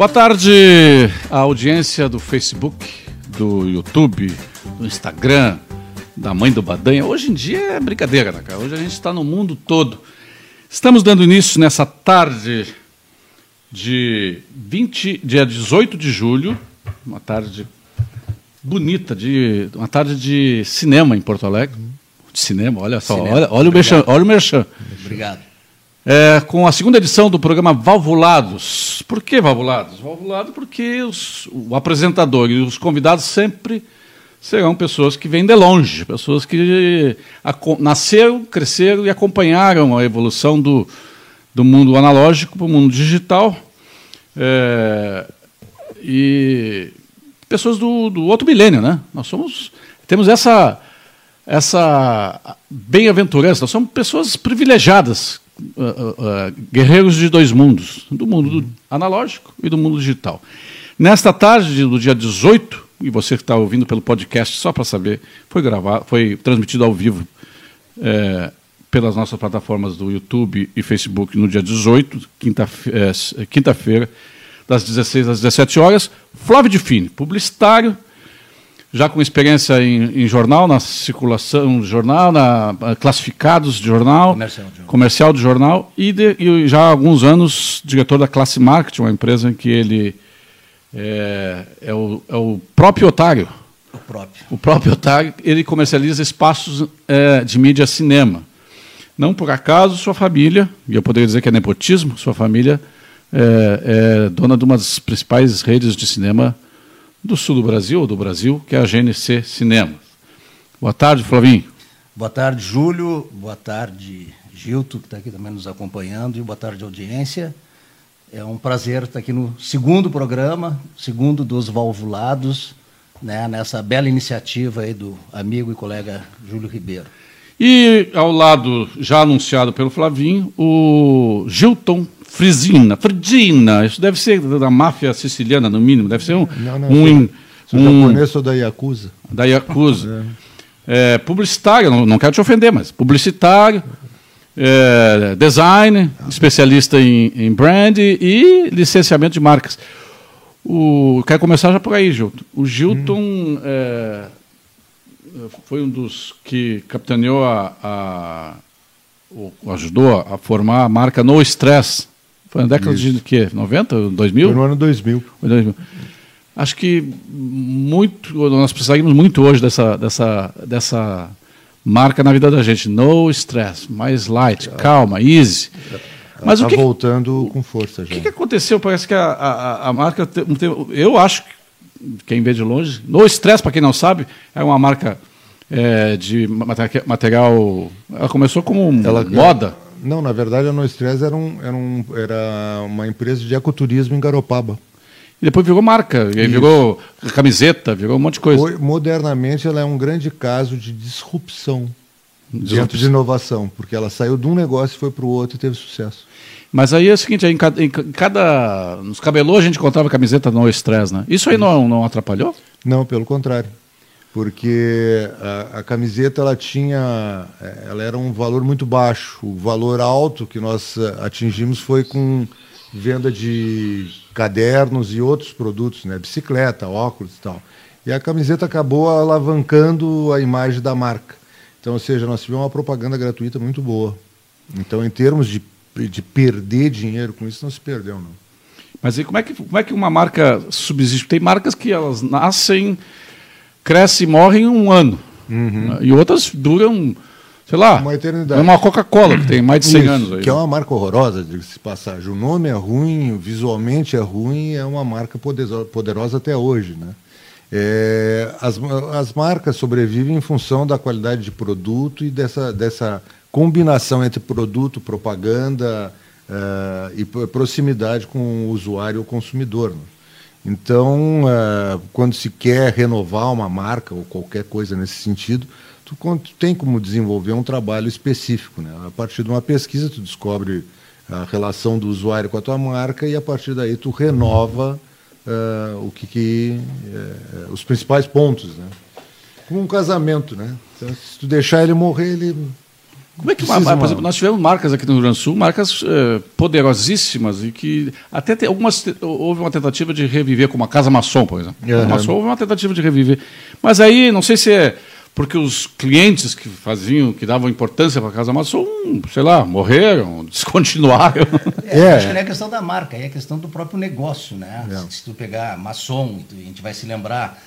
Boa tarde, a audiência do Facebook, do YouTube, do Instagram, da mãe do Badanha. Hoje em dia é brincadeira, né, cara? Hoje a gente está no mundo todo. Estamos dando início nessa tarde de 20, dia 18 de julho, uma tarde bonita, de, uma tarde de cinema em Porto Alegre. De cinema, olha só, cinema. olha, olha o merchan, olha o merchan. Obrigado. É, com a segunda edição do programa Valvulados. Por que Valvulados? Valvulado porque os, o apresentador e os convidados sempre serão pessoas que vêm de longe, pessoas que nasceram, cresceram e acompanharam a evolução do, do mundo analógico para o mundo digital. É, e pessoas do, do outro milênio, né? Nós somos, temos essa, essa bem-aventurança, nós somos pessoas privilegiadas uh, guerreiros de dois mundos, do mundo do analógico e do mundo digital. Nesta tarde do dia 18, e você que está ouvindo pelo podcast, só para saber, foi gravado, foi transmitido ao vivo é, pelas nossas plataformas do YouTube e Facebook no dia 18, quinta-feira, é, quinta das 16 às 17 horas. Flávio de Fini, publicitário, já com experiência em, em, jornal, na circulação do jornal, na classificados de jornal, comercial de jornal, comercial de jornal e, de, e, já há alguns anos diretor da Classe Marketing, uma empresa em que ele é, é, o, é o, próprio otário. O próprio. O próprio otário, ele comercializa espaços é, de mídia cinema. Não por acaso sua família, e eu poderia dizer que é nepotismo, sua família é, é dona de uma das principais redes de cinema do sul do Brasil, ou do Brasil, que é a GNC Cinema. Boa tarde, Flavinho. Boa tarde, Júlio. Boa tarde, Gilto, que está aqui também nos acompanhando. E boa tarde, audiência. É um prazer estar aqui no segundo programa, segundo dos valvulados, né, nessa bela iniciativa aí do amigo e colega Júlio Ribeiro. E ao lado, já anunciado pelo Flavinho, o Gilton Frisina, Fridina, isso deve ser da máfia siciliana, no mínimo, deve ser um. Não, não, um, sou, um, japonês ou da Yakuza. Da Yakuza. é. É, publicitário, não, não quero te ofender, mas publicitário, é, design, especialista em, em brand e licenciamento de marcas. O, quero começar já por aí, Gilton. O Gilton hum. é, foi um dos que capitaneou a, a ajudou a formar a marca No Stress, foi na década Isso. de quê? 90? 2000? Foi no ano 2000. Foi 2000. Acho que muito, nós precisamos muito hoje dessa, dessa, dessa marca na vida da gente. No stress, mais light, calma, easy. Mas está voltando com força já. O que, que, aconteceu? Parece que a, a, a marca. Eu acho que, quem vê de longe. No Stress, para quem não sabe, é uma marca é, de material. Ela começou como ela, moda. Não, na verdade a No Stress era, um, era, um, era uma empresa de ecoturismo em Garopaba. E depois virou marca, e virou camiseta, virou um monte de coisa. modernamente ela é um grande caso de disrupção, disrupção. dentro de inovação, porque ela saiu de um negócio e foi para o outro e teve sucesso. Mas aí é o seguinte, em cada, em cada nos cabelô a gente encontrava camiseta no stress, né? Isso aí não, não atrapalhou? Não, pelo contrário porque a, a, camiseta ela tinha, é, ela era um valor muito baixo. O valor alto que nós é, atingimos foi com venda de cadernos e outros produtos, né, bicicleta, óculos e tal. E a camiseta acabou alavancando a imagem da marca. Então, ou seja, nós tivemos uma propaganda gratuita muito boa. Então, em termos de, de perder dinheiro com isso, não se perdeu, não. Mas e como é que, como é que uma marca subsiste? Tem marcas que elas nascem cresce e morre em um ano. Uhum. E outras duram, sei lá, uma eternidade. É uma Coca-Cola que tem mais de 100 Isso, anos. Aí. Que é uma marca horrorosa, diga-se passagem. O nome é ruim, visualmente é ruim, é uma marca poderosa, poderosa até hoje. Né? É, as, as marcas sobrevivem em função da qualidade de produto e dessa, dessa combinação entre produto, propaganda uh, e proximidade com o usuário ou consumidor. Né? Então, uh, quando se quer renovar uma marca ou qualquer coisa nesse sentido, tu, tu tem como desenvolver um trabalho específico. Né? A partir de uma pesquisa, tu descobre a relação do usuário com a tua marca e a partir daí tu renova uh, o que, que uh, os principais pontos, né? Como um casamento, né? Então, se tu deixar ele morrer, ele Como é que, uma, por exemplo, nós tivemos marcas aqui no Rio Grande do Sul, marcas eh, poderosíssimas e que até tem, algumas houve uma tentativa de reviver, como a Casa Maçom, por exemplo. Uhum. A Casa Maçom houve uma tentativa de reviver. Mas aí, não sei se é porque os clientes que faziam, que davam importância para a Casa Maçom, sei lá, morreram, descontinuaram. É, é. Acho que não é questão da marca, é questão do próprio negócio, né? É. Se tu pegar Maçom, a gente vai se lembrar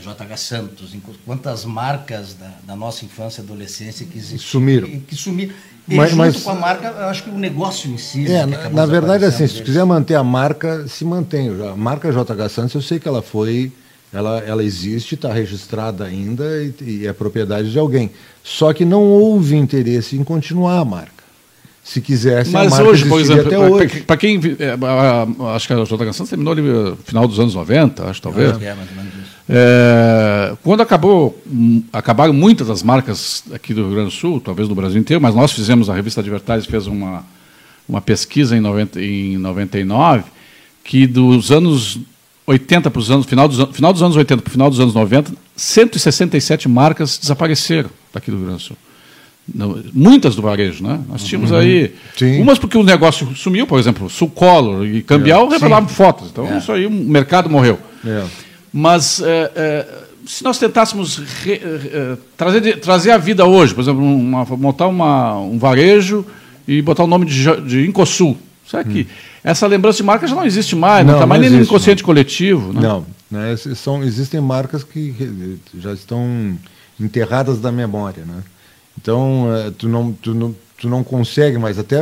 JH Santos, quantas marcas da, da, nossa infância e adolescência que existiam. Sumiram. Que, que sumiram. E mas, junto mas, com a marca, eu acho que o negócio em si... É, na, na verdade, assim, se quiser manter a marca, se mantém. A marca JH Santos, eu sei que ela foi... Ela, ela existe, está registrada ainda e, e é propriedade de alguém. Só que não houve interesse em continuar a marca se quisesse. Mas hoje, por exemplo, para quem. É, acho que a JH Santos terminou ali no final dos anos 90, acho talvez. É, mais ou menos isso. É, quando acabou, acabaram muitas das marcas aqui do Rio Grande do Sul, talvez do Brasil inteiro, mas nós fizemos, a revista Advertise fez uma, uma pesquisa em, 90, em 99, que dos anos 80 para os anos, final dos, final dos anos 80 para o final dos anos 90, 167 marcas desapareceram daqui do Rio Grande do Sul. Muitas do varejo, né? Nós tínhamos uhum. aí sim. umas porque o negócio sumiu, por exemplo, Sulcolor e Cambial é, revelavam fotos. Então é. isso aí o mercado morreu. É. Mas é, é, se nós tentássemos re, é, trazer, trazer a vida hoje, por exemplo, uma, montar uma, um varejo e botar o nome de, de Incosul, será que hum. essa lembrança de marca já não existe mais, não está mais nem no inconsciente não. coletivo? Né? Não, né? São, existem marcas que já estão enterradas da memória. Né? Então, tu não, tu, não, tu não consegue mais, até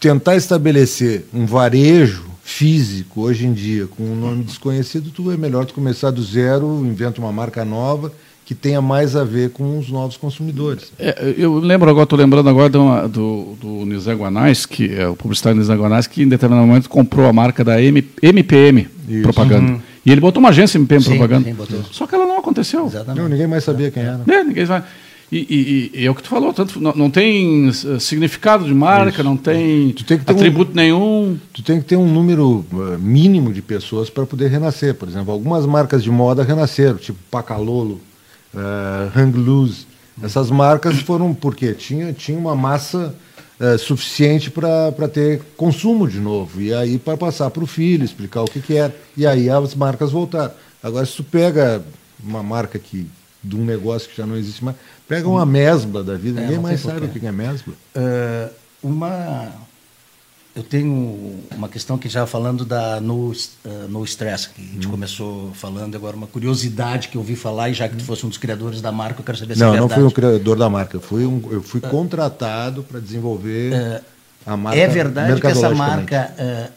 tentar estabelecer um varejo físico hoje em dia com um nome desconhecido, tu é melhor tu começar do zero, inventa uma marca nova que tenha mais a ver com os novos consumidores. É, eu lembro agora, estou lembrando agora do, do, do Nizé Guanais, que é o publicitário Nizé Guanais, que em determinado momento comprou a marca da M, MPM Isso. Propaganda. Uhum. E ele botou uma agência MPM sim, Propaganda. Sim, Só que ela não aconteceu. Exatamente. Não, ninguém mais sabia quem era. É, ninguém sabe. E, e, e, é o que tu falou, tanto, não, não tem eh, significado de marca, Isso. não tem, tem atributo um, nenhum. Tu tem que ter um número uh, mínimo de pessoas para poder renascer. Por exemplo, algumas marcas de moda renasceram, tipo Pacalolo, uh, Hang Loose. Essas marcas foram porque tinha, tinha uma massa uh, suficiente para ter consumo de novo. E aí para passar para o filho, explicar o que, que era. E aí as marcas voltaram. Agora, se tu pega uma marca que de um negócio que já não existe mais. Pega uma mesbla da vida, é, ninguém mais sabe o que é mesbla. Uh, uma. Eu tenho uma questão que já falando da no, uh, no stress, que a gente hum. começou falando agora, uma curiosidade que eu ouvi falar, e já que tu fosse um dos criadores da marca, eu quero saber se não, é verdade. Não, não fui um criador da marca, eu fui, um, eu fui contratado para desenvolver uh, a marca. É verdade que essa marca,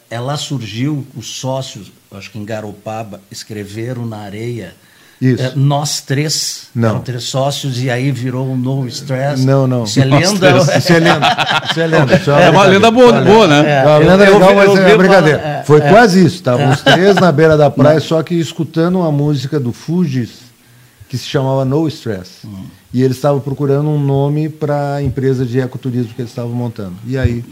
ela surgiu, os sócios, acho que em Garopaba, escreveram na areia isso. É, nós três, não. eram três sócios, e aí virou um No Stress. Não, não. Isso é lenda? Isso é lenda. Isso é lenda. Isso é, é uma lenda boa, boa né? É, uma lenda legal, mas é brincadeira. É, Foi é. quase isso. Estavam os três na beira da praia, só que escutando uma música do Fugis, que se chamava No Stress. Hum. E eles estavam procurando um nome para a empresa de ecoturismo que eles estavam montando. E aí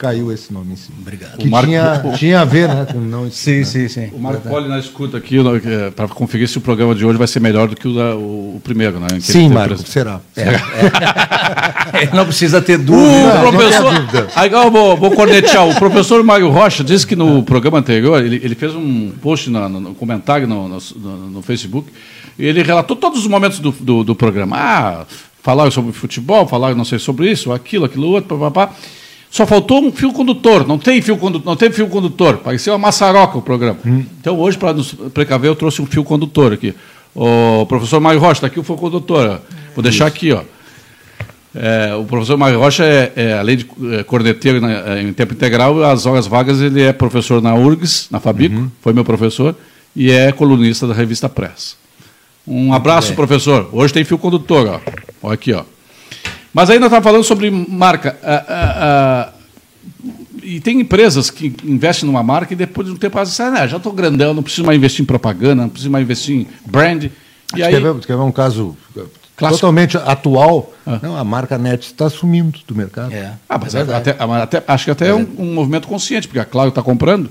caiu esse nome em cima. Obrigado. Que Marco... tinha, tinha a ver, né? Não sim, né? sim, sim. O Marco Poli na escuta aqui é, para conferir se o programa de hoje vai ser melhor do que o, da, o, o primeiro, né? Sim, Marco, será. É, é. não precisa ter dúvida. O professor, não aí, eu vou, vou cornetear. O professor Mário Rocha disse que no programa anterior, ele, ele fez um post no, no comentário no, no, no, Facebook, e ele relatou todos os momentos do, do, do programa. Ah, falaram sobre futebol, falaram não sei sobre isso, aquilo, aquilo outro, papapá. Só faltou um fio condutor, não tem fio condutor, não tem fio condutor, parecia uma maçaroca o programa. Hum. Então hoje, para nos precaver, eu trouxe um fio condutor aqui. O professor Mário Rocha, está aqui o fio condutor. Vou deixar Isso. aqui, ó. É, o professor Mário Rocha, é, é, além de é, corneteiro né, é, em tempo integral, as horas vagas ele é professor na URGS, na Fabico, uhum. foi meu professor, e é colunista da revista Press. Um abraço, professor. Hoje tem fio condutor, ó. Olha aqui, ó. Mas aí nós estamos falando sobre marca. Ah, ah, ah, e tem empresas que investem numa marca e depois de um tempo elas dizem, ah, já estou grandão, não preciso mais investir em propaganda, não preciso mais investir em brand. E aí... quer, ver, quer ver um caso Clássico. totalmente atual? Ah. Não, a marca NET está sumindo do mercado. É. Ah, mas é até, até, acho que até é, um, um, movimento consciente, porque a Claro está comprando.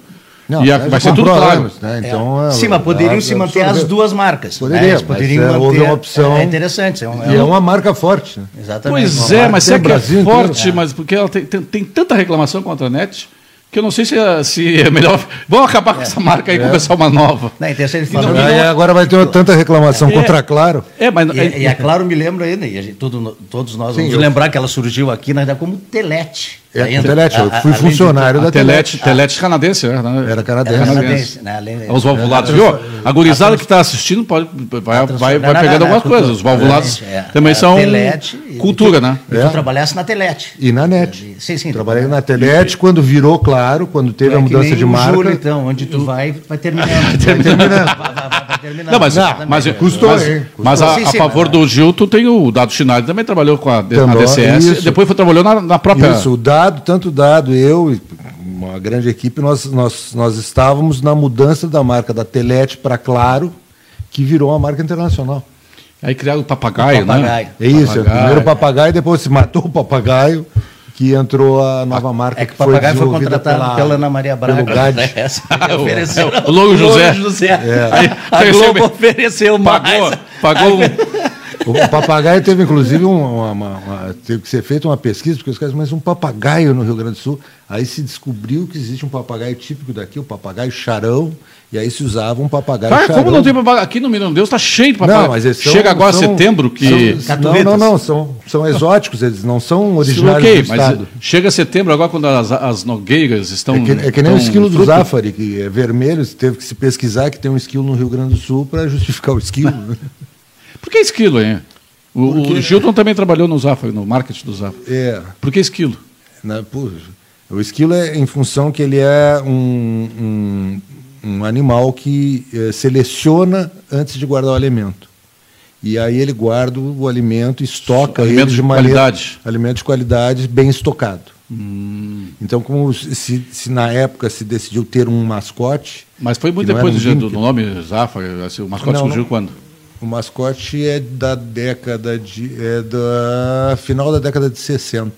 Não, e a- já vai ser tudo claro. anos, né? É. Então, é- Sim, mas poderiam é- se manter absorver. as duas marcas. Poderia, né? Eles mas, poderiam é, manter. houve uma opção- É interessante. É um, E é uma marca forte. Né? Exatamente. Pois é, mas tem será que é forte, inteiro. mas porque ela tem, tem, tem tanta reclamação contra a net que eu não sei se é, se é melhor. Vamos acabar com essa marca e começar uma nova. Não, é interessante ele não- Aí agora vai ter uma tanta reclamação contra a Claro. É, mas. E, e a Claro me lembra ainda, e a gente, todo- todos nós Sim, vamos eu- lembrar que ela surgiu aqui ainda como Telete. É, Ainda. Telete, eu A- a- fui de- funcionário a da Telete, Telete. Telete canadense, né? Era Era canadense. canadense, né? Além- Os valvulados, viu? a- gurizada que está assistindo pode, vai, vai, vai não, pegando algumas não, coisas. Os valvulados exatamente, é. também são Telete e- cultura, né? E tu É. trabalhasse na Telete. E na net. Sim, sim. Trabalhei na Telete quando virou claro, quando teve É a que mudança nem de marca. Júlio, então, onde tu vai, vai terminando. Vai terminando. Não, mas, Exatamente. mas, Custou, mas, hein? mas a, Sim, a favor mas- do Gil, tu tem o Dado Schneider, também trabalhou com a, na Também, DCS, isso. depois foi, trabalhou na, na própria. Isso, o dado, tanto o dado, eu e uma grande equipe, nós, nós, nós estávamos na mudança da marca da Telete para Claro, que virou uma marca internacional. Aí criaram o papagaio, O papagaio. né? É isso, é o Papagaio. primeiro papagaio, depois se matou o papagaio, que entrou a nova marca É que o que foi papagaio foi desenvolvida contratado pela, Ana Maria Braga. pelo GAD. O- ofereceu. é o Louro José. Aí, a recebe- Globo ofereceu Pagou, mais. pagou um- O papagaio teve, inclusive, um- uma, uma- uma- teve que ser feita uma pesquisa, porque os caras, mas um papagaio no Rio Grande do Sul. Aí se descobriu que existe um papagaio típico daqui, o papagaio charão, e aí se usava um papagaio Cara, charão. como não tem papagaio? Aqui no Menino Deus está cheio de papagaio. Não, mas são, Chega agora são- setembro que. são- não, não, não, são, são exóticos, eles não são originários ok, do mas estado. chega setembro agora quando as, as nogueiras estão. É que, é que nem o esquilo do. Zafari, que é vermelho, teve que se pesquisar que tem um esquilo no Rio Grande do Sul para justificar o esquilo. Por que esquilo, hein? O, Porque- o Gilton também trabalhou no Zafari, no marketing do Zafari. é, Por que esquilo? Na- pô, o esquilo é em função que ele é um, um, um animal que eh, seleciona antes de guardar o alimento. E aí ele guarda o alimento, estoca Alimento ele de maneira- qualidade. Alimento de qualidade bem estocado. Hum. Então, como se, se na época se decidiu ter um mascote, Mas foi muito depois era do, um do nome Zafari. assim, o mascote Não, surgiu não. quando? O mascote é da década de. é da final da década de 60.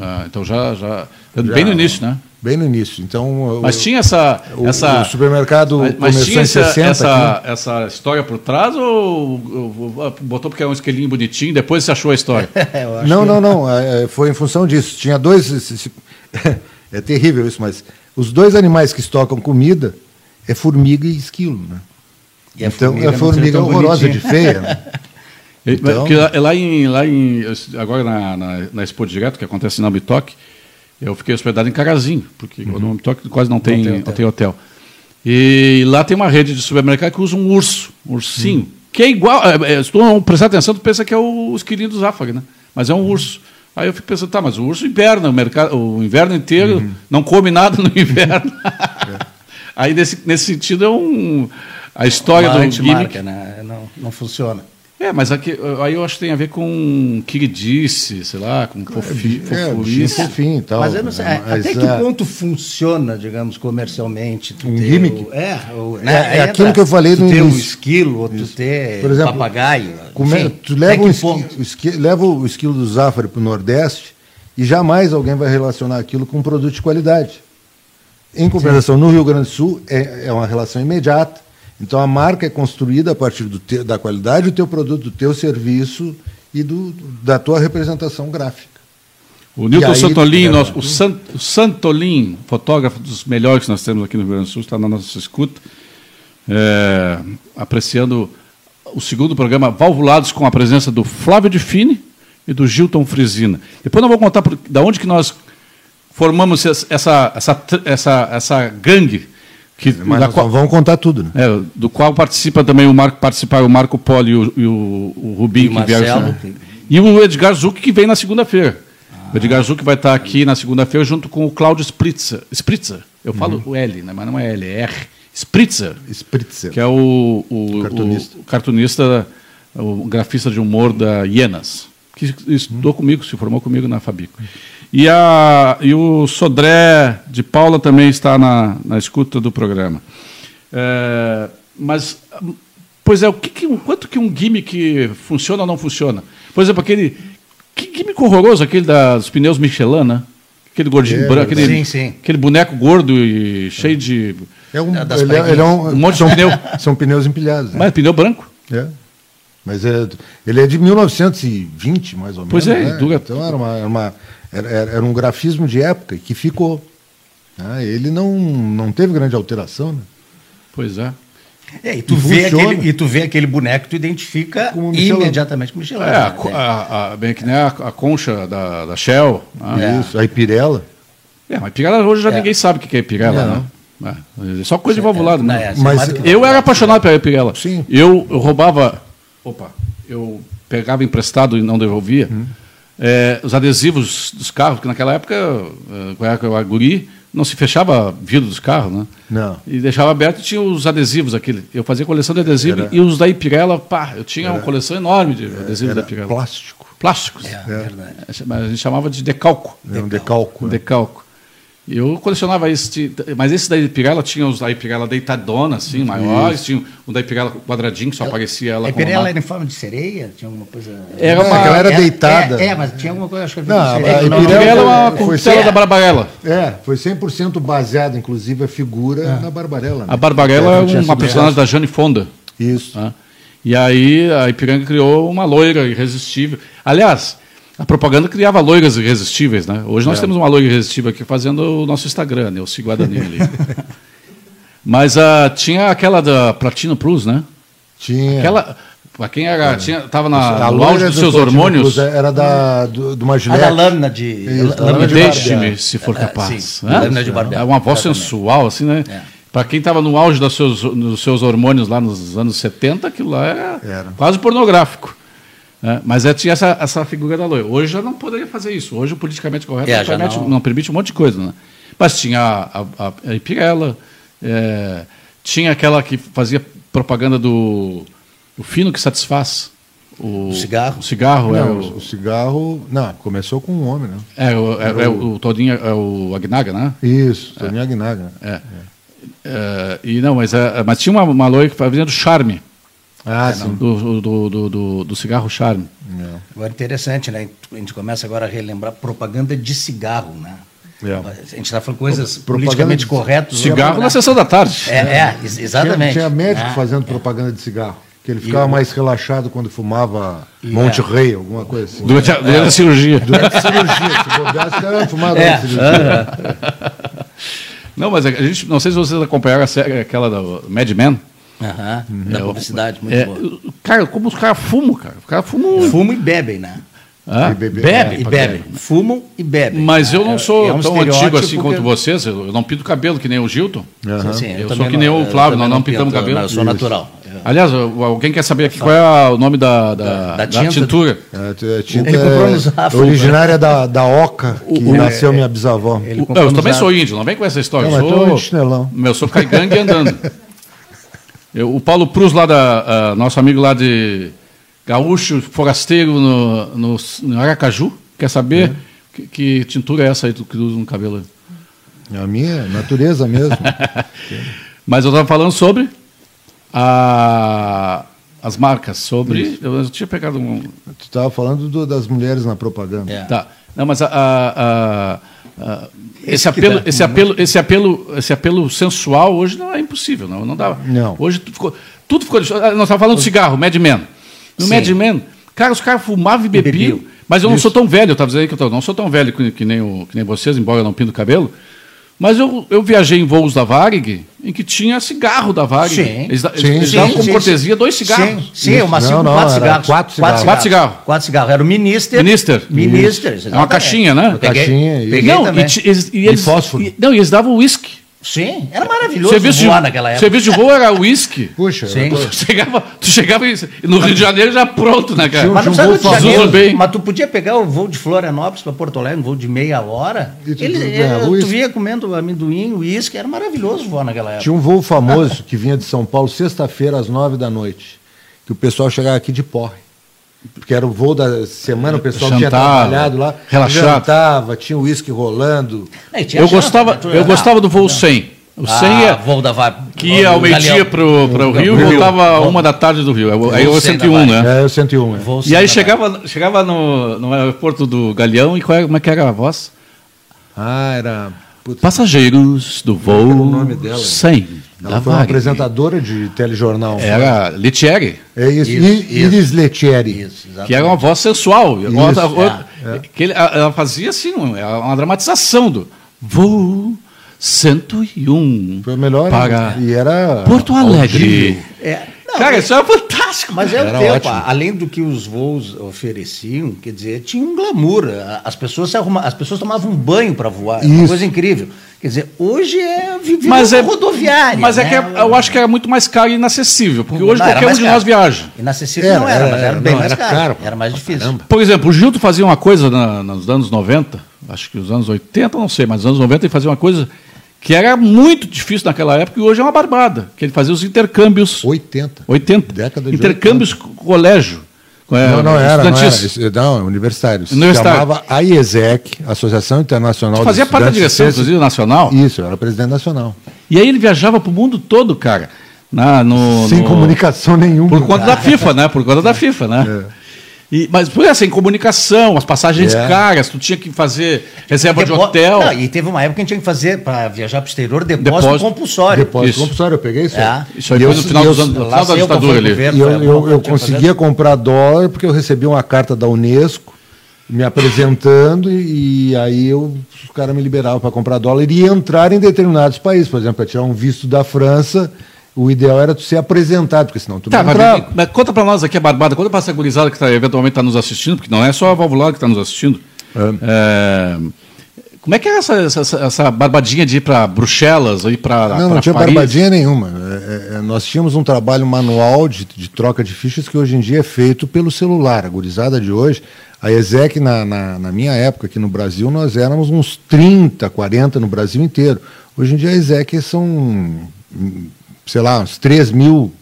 Ah, então já, já. Já- Bem no início, né? Bem no início. Então, Mas o- tinha essa. o, essa o supermercado mas, mas começou tinha em essa, 60. essa, aqui. essa história por trás ou, ou- ou botou porque era um esquelinho bonitinho depois você achou a história? Acho Não, que- não, não. é, é, Foi em função disso. Tinha dois. É terrível isso, mas os dois animais que estocam comida é formiga e esquilo, né? E a então formiga a não formiga é tão horrorosa de feia. né? Então- porque lá, lá em, lá em. Agora na, na, na Expo Direto, que acontece na Bitoque, eu fiquei hospedado em Carazinho, porque no Bitoque quase não tem, tem não hotel. tem hotel. E lá tem uma rede de supermercado que usa um urso, um ursinho, que é igual. É, é, se tu não prestar atenção, tu pensa que é o esquilinho do Zafari, né? Mas é um urso. Aí eu fico pensando, tá, mas o urso inverna, o, mercado, o inverno inteiro, não come nada no inverno. Aí, nesse, nesse sentido, é um. A história Uma do antimarca, gimmick. né? Não, não funciona. É, mas aqui, aí eu acho que tem a ver com queridice, sei lá, com fofi, É, fofurice. fofinho e tal. Mas eu não sei, né? Mas, até que é, ponto funciona, digamos, comercialmente? Tu Um ter gimmick? o- é, o, É, é aí aquilo que eu falei tu no ter um esquilo, ou tu ter Por exemplo, papagaio. É- enfim, tu até leva, que um esqui, ponto? o esqui- leva o esquilo do Zafari para o Nordeste e jamais alguém vai relacionar aquilo com um produto de qualidade. Em compensação, no Rio Grande do Sul é, é uma relação imediata. Então a marca é construída a partir te- da qualidade do teu produto, do teu serviço e do, da tua representação gráfica. O Newton Santolin, é, nosso- o, San, o Santolin, fotógrafo dos melhores que nós temos aqui no Rio Grande do Sul, está na nossa escuta, é, apreciando o segundo programa Valvulados com a presença do Flávio de Fini e do Gilton Frisina. Depois nós vamos contar por, da onde que nós formamos essa, essa, essa, essa gangue, que, Mas qual- vamos contar tudo. Né? é, do qual participa também o Marco, participaram o Marco Polo e o, e o, o Rubinho, E o que vieram. Marcelo. né? E o Edgar Zuc, que vem na segunda-feira. O Edgar Zuc vai estar aqui na segunda-feira junto com o Cláudio Spritzer. Spritzer. Eu falo o L, né? mas não é L, é R. Spritzer, Spritzer. que é o, o, Cartunista. o cartunista, o grafista de humor da Hienas, que estudou comigo, se formou comigo na Fabico. E, a, e o Sodré de Paula também está na, na escuta do programa. É, mas, pois é, o que que um- quanto que um gimmick funciona ou não funciona? Por exemplo, aquele. Que gimmick horroroso aquele da- dos pneus Michelin, né? Aquele gordinho É, branco, aquele, sim, sim. aquele boneco gordo e cheio de. É um, É das ele, é- ele é um, Um monte de são, pneu. são pneus empilhados. né? Mas pneu branco? É. Mas é, ele é de 1920, mais ou menos. Pois é, né? dura- Então era, uma, era, uma- era- era- era um grafismo de época que ficou. né? Ele não, não teve grande alteração. Né? Pois é. É, e, tu E vê funciona. aquele, e tu vê aquele boneco, tu identifica Como imediatamente com Michelin. É, a, né? a- a- bem que nem a, a concha da, da Shell. né? É. Isso, a Pirela. É, mas Pirela hoje já É. ninguém sabe o que é Pirela, né? É, é só coisa de valvulado, Não, né? é, Mas Eu era valvulado. apaixonado pela Pirela. Sim. Eu, eu roubava. Opa, eu pegava emprestado e não devolvia. É, os adesivos dos carros, porque naquela época, é, eu era guri, não se fechava vidro dos carros, né? Não. E deixava aberto e tinha os adesivos aquele. Eu fazia coleção de adesivos Era- e os da Ipirela, pá, eu tinha uma coleção enorme de adesivos da Era Ipirela. plástico. Plásticos. É, verdade. Mas a gente chamava de decalco. É um decalco. né? Decalco. Eu colecionava esse, mas esse da Ipirela tinha os da Ipirela deitadona, assim, maiores, tinha o da Ipirela quadradinho, que só aparecia ela A com uma Pirela marca. era em forma de sereia? Tinha alguma coisa. Era uma- aquela era deitada. É, é, mas tinha alguma coisa, acho que Não, era a sereia. A Não, Ipirela Ipirela é uma foi costela ser- da Barbarella. É, foi 100% baseado, inclusive, a figura na Barbarella. né? A Barbarella É, é uma personagem da Jane Fonda. Isso. né? E aí a Ipiranga criou uma loira irresistível. Aliás, a propaganda criava loiras irresistíveis, né? Hoje nós temos uma loira irresistível aqui fazendo o nosso Instagram, né? Eu sigo a Danilo ali. Mas ah, tinha aquela da Platino Plus, né? Tinha. Aquela, para quem era, tinha, tava A na, no auge dos do seus hormônios, Cruz Era da, do, de uma A gilete. da lâmina de. Lâmina de de deixe-me se for É, capaz. sim, né? lâmina de barbear. É uma voz sensual, assim, né? É. Para quem estava no auge dos seus, dos seus hormônios lá nos anos 70, aquilo lá era, Era. quase pornográfico. Né? Mas é, tinha essa, essa figura da loira. Hoje já não poderia fazer isso. Hoje o politicamente correto É, não, já permite, não. não permite um monte de coisa. Né? Mas tinha a, a, a Ipirela, é, tinha aquela que fazia propaganda do, do fino que satisfaz. O, O cigarro? O cigarro, é, Não, o, o cigarro. Não, começou com um homem, né? é, o, é, é o, o Todinho, é o Agnaga, né? Isso, Toninho Agnaga. É. É, e não, mas, é, mas tinha uma, uma loira que fazia do charme, Ah, sim. do, do, do, do, do cigarro charme. É. Agora interessante, né? A gente começa agora a relembrar propaganda de cigarro, né? É. A gente está falando coisas Propaganda politicamente de corretas. Cigarro na sessão da tarde. É, é, ex- exatamente. Tinha, tinha médico fazendo propaganda de cigarro. Que ele ficava E- mais relaxado quando fumava E- Monte é. Rei, alguma coisa assim. Durante a, durante a cirurgia. Durante a cirurgia, se bobeasse, o cara ia fumar É, durante a cirurgia. Não, mas a gente, não sei se vocês acompanharam a série, aquela da Mad Men. Aham, Da É, o- publicidade, muito é, boa. o- Cara, como os caras fumam, cara. Os caras fumam. Fumam e bebem, né? Hã? E bebe- Bebe. E caralho. Fumam e bebem. Mas eu É- não sou é um tão antigo assim quanto vocês. Eu eu não pinto cabelo que nem o Gilton. Aham. Sim, sim, Eu também sou que não- nem o eu Flávio, nós não pintamos pinto, cabelo. Eu sou Isso. natural. Eu- Aliás, eu- alguém quer saber aqui qual é o nome da, da, Da- da da tinta? tintura? É, é, tinta Ele comprou no é originária da, da Oca, que o- nasceu minha bisavó. O- eu também sou índio, não vem com essa história. Não, eu é sou, chinelão. meu, sou caigangue andando. Eu- o Paulo Prus, lá da, ah, nosso amigo lá de Gaúcho, forasteiro no, no, no Aracaju, quer saber que, que tintura é essa aí que tu usa no cabelo? aí? A minha natureza mesmo. Mas eu estava falando sobre a- as marcas, sobre. Eu, eu tinha pegado um. tu estava falando do- das mulheres na propaganda. É. Tá. Não, mas a, a- a- a- esse, apelo, dá. esse, apelo, esse, apelo, esse apelo sensual hoje não é impossível, não, não dá. Não. Hoje tudo ficou. Tudo ficou ah, nós estávamos falando de cigarro, Mad Men. No Sim. Mad Men, cara, os caras fumavam e bebiam. bebiam. Mas eu não sou tão velho, eu estava dizendo que eu tô- não sou tão velho que, que nem, o, que nem vocês, embora eu não pinto o cabelo. Mas eu, eu viajei em voos da Varig, em que tinha cigarro da Varig. Sim. Eles, Sim, eles sim, davam como sim, cortesia dois cigarros. Sim, sim uma Não, cinco, não, quatro cigarros. quatro cigarros. Quatro cigarros. Quatro cigarros. Era o Minister. Minister. Minister. É uma caixinha, né? Peguei- Caixinha, e- Peguei não, também. e, ti- eles, e eles, fósforo. e- não, e eles davam uísque. Sim, era maravilhoso Serviço de, voar naquela época. serviço de voo era uísque. Puxa, Sim. Tu chegava, tu chegava no Rio de Janeiro já pronto, né, cara? Tinha um- Mas não Rio de famoso Janeiro, bem. mas tu podia pegar o voo de Florianópolis para Porto Alegre, um voo de meia hora. E tu- Ele, tu eh, ganhava tu uísque? via comendo amendoim, uísque, era maravilhoso voar naquela época. Tinha um voo famoso que vinha de São Paulo sexta-feira às nove da noite, que o pessoal chegava aqui de porre. Porque era o voo da semana, o pessoal tinha Jantava, trabalhado lá, relaxado. jantava, tinha uísque rolando. É, e tinha Eu chance, gostava, né? Eu ah, gustava do voo 100. O 100 ah, é, voo da que ia ao meio-dia para o Rio e voltava uma da tarde do Rio. Aí o 100 da 101, Vale. né? É, o 101. É. E aí chegava, chegava no, no aeroporto do Galeão e qual é, como é que era a voz? Ah, era. Putz, Passageiros do voo o nome dela? 100. Ela foi uma apresentadora de telejornal. Era Letieri. É isso, isso Iris Letieri. Isso, que era uma voz sensual. Isso, outra, outra, é, é. Que ele, ela fazia assim, uma dramatização do voo 101. Foi melhor. Para e era Porto Alegre. É, não, Cara, isso é fantástico. Mas é o tempo. Ótimo. Além do que os voos ofereciam, quer dizer, tinha um glamour. As pessoas, se arruma, as pessoas tomavam um banho para voar. Isso. Uma coisa incrível. Quer dizer, hoje é viver mas é, rodoviária. Mas é né? é que eu acho que era muito mais caro e inacessível, porque hoje não, qualquer um de nós viaja. Inacessível era, não era, mas era, bem não, mais era caro. caro. Era mais difícil. Caramba. Por exemplo, o Gilto fazia uma coisa na, nos anos 90, acho que os anos 80, não sei, mas nos anos 90 ele fazia uma coisa que era muito difícil naquela época e hoje é uma barbada, que ele fazia os intercâmbios. 80. 80. Década de intercâmbios 80. colégio. É, não, não era, não era. Não, universitários. Universitário. Chamava AIESEC, Associação Internacional Você fazia parte da direção, inclusive, nacional? Isso, eu era presidente nacional. E aí ele viajava para o mundo todo, cara. Na, no, Sem no... comunicação nenhuma. Por conta da FIFA, né? Por conta da FIFA, né? É. E, mas foi assim, comunicação, as passagens é. caras, tu tinha que fazer reserva Depo... de hotel. Não, e teve uma época que a gente tinha que fazer, para viajar para o exterior, depósito, depósito compulsório. Depósito isso. compulsório, eu peguei isso. É. Isso aí foi no final, eu, dos anos, no final da ditadura ali. Governo, e eu, eu, eu conseguia comprar dólar porque eu recebi uma carta da Unesco me apresentando e, e aí eu, os caras me liberavam para comprar dólar e entrar em determinados países. Por exemplo, para tirar um visto da França o ideal era tu ser apresentado, porque senão tu tá, não mas, mas conta para nós aqui a Barbada, conta para essa gurizada que tá, eventualmente está nos assistindo, porque não é só a Valvulada que está nos assistindo. É. É, como é que é essa, essa, essa barbadinha de ir para Bruxelas, ir para Não, não tinha Paris? barbadinha nenhuma. É, é, nós tínhamos um trabalho manual de, de, troca de fichas que hoje em dia é feito pelo celular. A gurizada de hoje, a ESEC, na, na, na minha época aqui no Brasil, nós éramos uns 30, 40 no Brasil inteiro. Hoje em dia a ESEC são sei lá, uns 3 mil,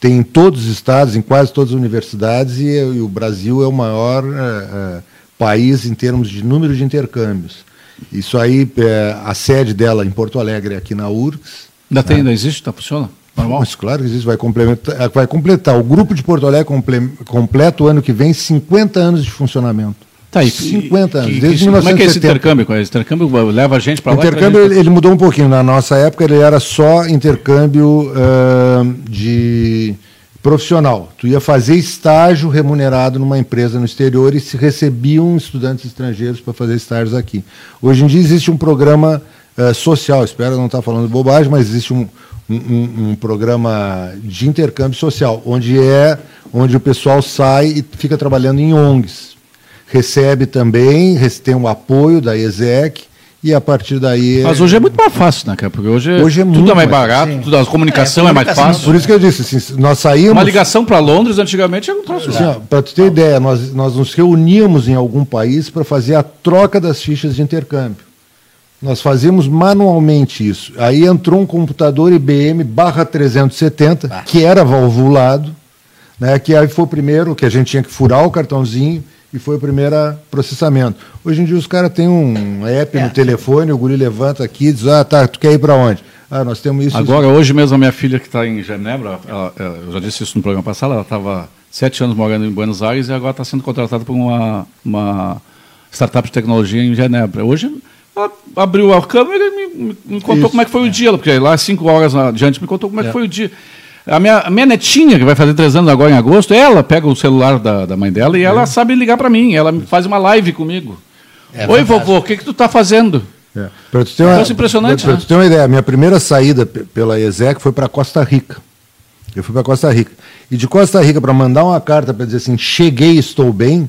tem em todos os estados, em quase todas as universidades, e, e o Brasil é o maior é, é, país em termos de número de intercâmbios. Isso aí, é, a sede dela em Porto Alegre, aqui na URGS. Ainda, tem, né? ainda existe? Tá, funciona? Normal? Mas claro que existe, vai complementar, vai completar. O grupo de Porto Alegre comple, completa o ano que vem 50 anos de funcionamento. Tá, aí, 50 anos, que, desde que, 1970. Como é que é esse intercâmbio? Esse intercâmbio leva a gente para lá? O intercâmbio gente... ele mudou um pouquinho. Na nossa época ele era só intercâmbio uh, de profissional. Tu ia fazer estágio remunerado numa empresa no exterior e se recebiam estudantes estrangeiros para fazer estágios aqui. Hoje em dia existe um programa uh, social, espero não estar falando bobagem, mas existe um, um, um, programa de intercâmbio social, onde é onde o pessoal sai e fica trabalhando em ONGs recebe também, tem o apoio da ESEC, e a partir daí. Mas hoje é muito mais fácil, né, cara? Porque hoje, hoje é tudo é mais barato, tudo, a comunicação é, é mais fácil. Por isso que eu disse, assim, nós saímos. Uma ligação para Londres antigamente era um troço. Assim, para tu ter ideia, nós, nós nos reuníamos em algum país para fazer a troca das fichas de intercâmbio. Nós fazíamos manualmente isso. Aí entrou um computador IBM barra 370, ah. que era valvulado, né, que aí foi o primeiro que a gente tinha que furar o cartãozinho e foi o primeiro processamento. Hoje em dia os caras têm um app é. no telefone, o guri levanta aqui e diz, ah, tá, tu quer ir para onde? Ah, nós temos isso. Agora, isso. hoje mesmo, a minha filha que está em Genebra, ela, eu já disse isso no programa passado, ela estava sete anos morando em Buenos Aires e agora está sendo contratada por uma, uma startup de tecnologia em Genebra. Hoje ela abriu a câmera e me, me contou isso. como é que foi o dia, porque lá cinco horas adiante me contou como é, é que foi o dia. A minha, a minha netinha, que vai fazer três anos agora em agosto, ela pega o celular da, da mãe dela e ela é. sabe ligar para mim. Ela faz uma live comigo. É Oi, vovô, o que, que tu está fazendo? É. Para tu ter uma, impressionante. Para né? tu ter uma ideia, a minha primeira saída pela ESEC foi para Costa Rica. Eu fui para Costa Rica. E de Costa Rica, para mandar uma carta para dizer assim, cheguei, estou bem,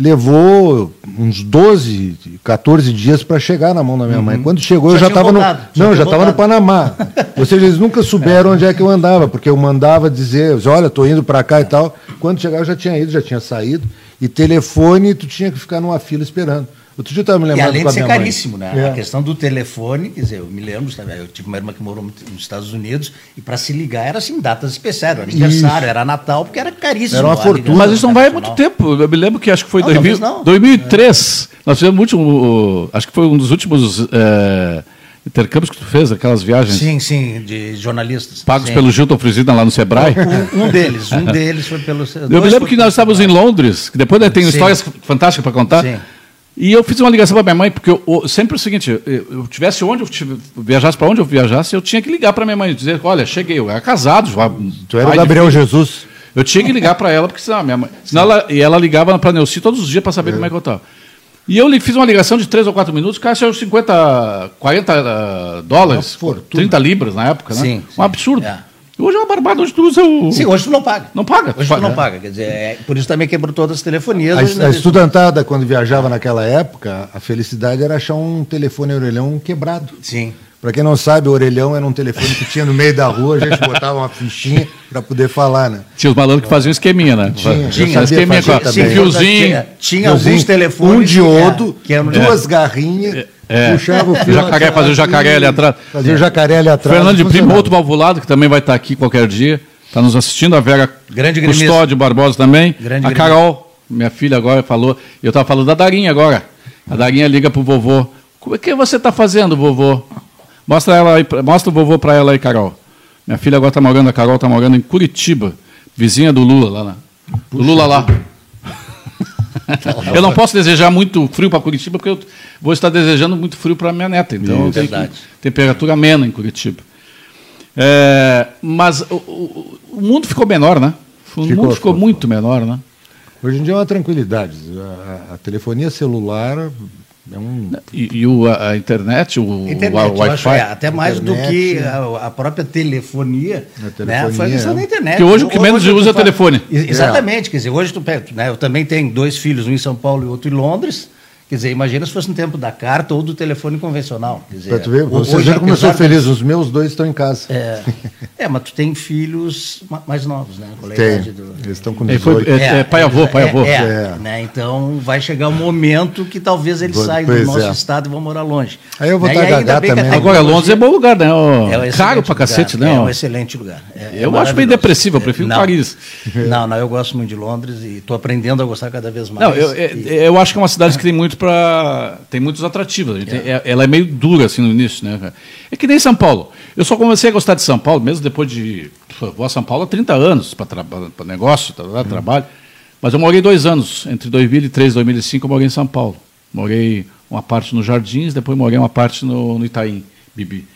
levou uns 12, 14 dias para chegar na mão da minha uhum. mãe. Quando chegou, já eu já estava no. Não, já estava no Panamá. Ou seja, eles nunca souberam onde é que eu andava, porque eu mandava dizer, olha, estou indo para cá e tal. Quando chegar, eu já tinha ido, já tinha saído. E telefone, tu tinha que ficar numa fila esperando. Outro dia eu estava me lembrando. E além de ser caríssimo, mãe. né? É. A questão do telefone, quer dizer, eu me lembro, eu tive uma irmã que morou nos Estados Unidos e para se ligar era assim, datas especiais, era aniversário, isso. era Natal, porque era caríssimo. Era uma fortuna. Mas isso não vai há muito tempo. Eu me lembro que acho que foi não, 2000, não. 2003. É. Nós fizemos o último, acho que foi um dos últimos. É, intercâmbios que tu fez, aquelas viagens. Sim, sim, de jornalistas. Pagos sim. pelo Gilton Frisina lá no Sebrae? Um, um, deles, um deles foi pelo. Eu me lembro que nós estávamos em Londres, que depois né, tem sim. histórias fantásticas para contar. Sim. E eu fiz uma ligação para minha mãe, porque eu, eu, sempre é o seguinte, eu, eu tivesse onde eu tivesse, viajasse para onde eu viajasse, eu tinha que ligar para minha mãe e dizer, olha, cheguei, eu era casado, já, Tu era o Gabriel Jesus. Eu tinha que ligar para ela, porque senão minha mãe. Senão ela, e ela ligava para a Neuci todos os dias para saber é. como é que eu estava. E eu lhe fiz uma ligação de 3 ou 4 minutos, o cara achou 50, 40 uh, dólares, 30 libras na época, né? Sim, um absurdo. É. Hoje é uma barbada, hoje tu usa o. Sim, hoje tu não paga. Não paga. Hoje tu não paga. Quer dizer, é, por isso também quebrou todas as telefonias. A, a estudantada, quando viajava naquela época, a felicidade era achar um telefone orelhão quebrado. Sim. Para quem não sabe, o orelhão era um telefone que tinha no meio da rua, a gente botava uma fichinha para poder falar, né? Tinha os malandros que faziam esqueminha, né? Tinha, tinha esqueminha com um fiozinho. Tinha, tinha alguns telefones. Um diodo, que era, duas garrinhas. É. É. Puxava o fio. Jacaré, fazer o jacaré ali atrás. Fazer o jacaré ali atrás. Fernando de Primo, outro valvulado, que também vai estar aqui qualquer dia. Está nos assistindo. A Vera Grande Custódio Barbosa também. Grande a Carol, minha filha agora, falou. Eu estava falando da Darinha agora. A Darinha liga para o vovô. O que você está fazendo, vovô? Mostra, ela aí, mostra o vovô para ela aí, Carol. Minha filha agora está morando, a Carol está morando em Curitiba, vizinha do Lula lá. lá. Do Lula lá. eu não posso desejar muito frio para Curitiba, porque eu vou estar desejando muito frio para minha neta. Então, é verdade. temperatura amena em Curitiba. É, mas o, o, o, mundo ficou menor, né? O ficou, mundo ficou, ficou muito menor, né? Hoje em dia é uma tranquilidade. A, a telefonia celular é um... E, e o, a, internet, o, internet, o Wi-Fi. É, até mais internet, do que a, a, própria telefonia. A telefonia né? Foi a questão é. da internet. Que hoje o que menos usa é telefone. Exatamente. É. Quer dizer, hoje tu pega, né, eu também tenho dois filhos, um em São Paulo e outro em Londres. Quer dizer, imagina se fosse no tempo da carta ou do telefone convencional. Quer dizer, tu ver, você já começou feliz, os meus dois estão em casa. É, é mas tu tem filhos mais novos, né? Tem, do... eles estão com 18. É, é, é, pai avô, pai avô. É, é, né? Então vai chegar um momento que talvez eles saiam do nosso é. estado e vão morar longe. Aí eu vou estar né? gaga também. Agora, Londres é bom lugar, né? é caro pra cacete, né? É um excelente lugar. eu acho bem depressivo, eu prefiro Paris. Não, não, eu gosto muito de Londres e estou aprendendo a gostar cada vez mais. Não, eu, eu acho que é uma cidade que tem muito para tem muitos atrativos. É. É, ela é meio dura assim no início, né? É que nem São Paulo. Eu só comecei a gostar de São Paulo, mesmo depois de. Vou a São Paulo há 30 anos para negócio, tra hum. trabalho. Mas eu morei dois anos, entre 2003 e 2005, eu morei em São Paulo. Morei uma parte nos Jardins, depois morei uma parte no, no Itaim, Bibi.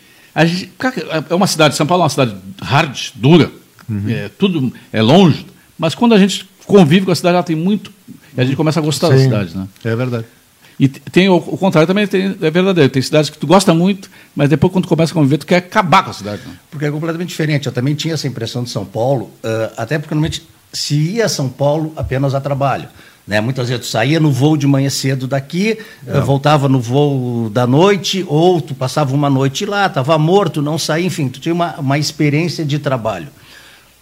Gente, é uma cidade, São Paulo é uma cidade hard, dura, uhum. é, tudo é longe, mas quando a gente convive com a cidade, ela tem muito. E a gente começa a gostar Sim, da cidade. Né? É verdade. E tem o, o contrário também tem, é verdadeiro. Tem cidades que tu gosta muito, mas depois, quando tu começa a conviver, tu quer acabar com a cidade. Né? Porque é completamente diferente. Eu também tinha essa impressão de São Paulo, uh, até porque normalmente se ia a São Paulo apenas a trabalho. Né? Muitas vezes tu saía no voo de manhã cedo daqui, uh, voltava no voo da noite, ou tu passava uma noite lá, estava morto, não saía, enfim, tu tinha uma, uma experiência de trabalho.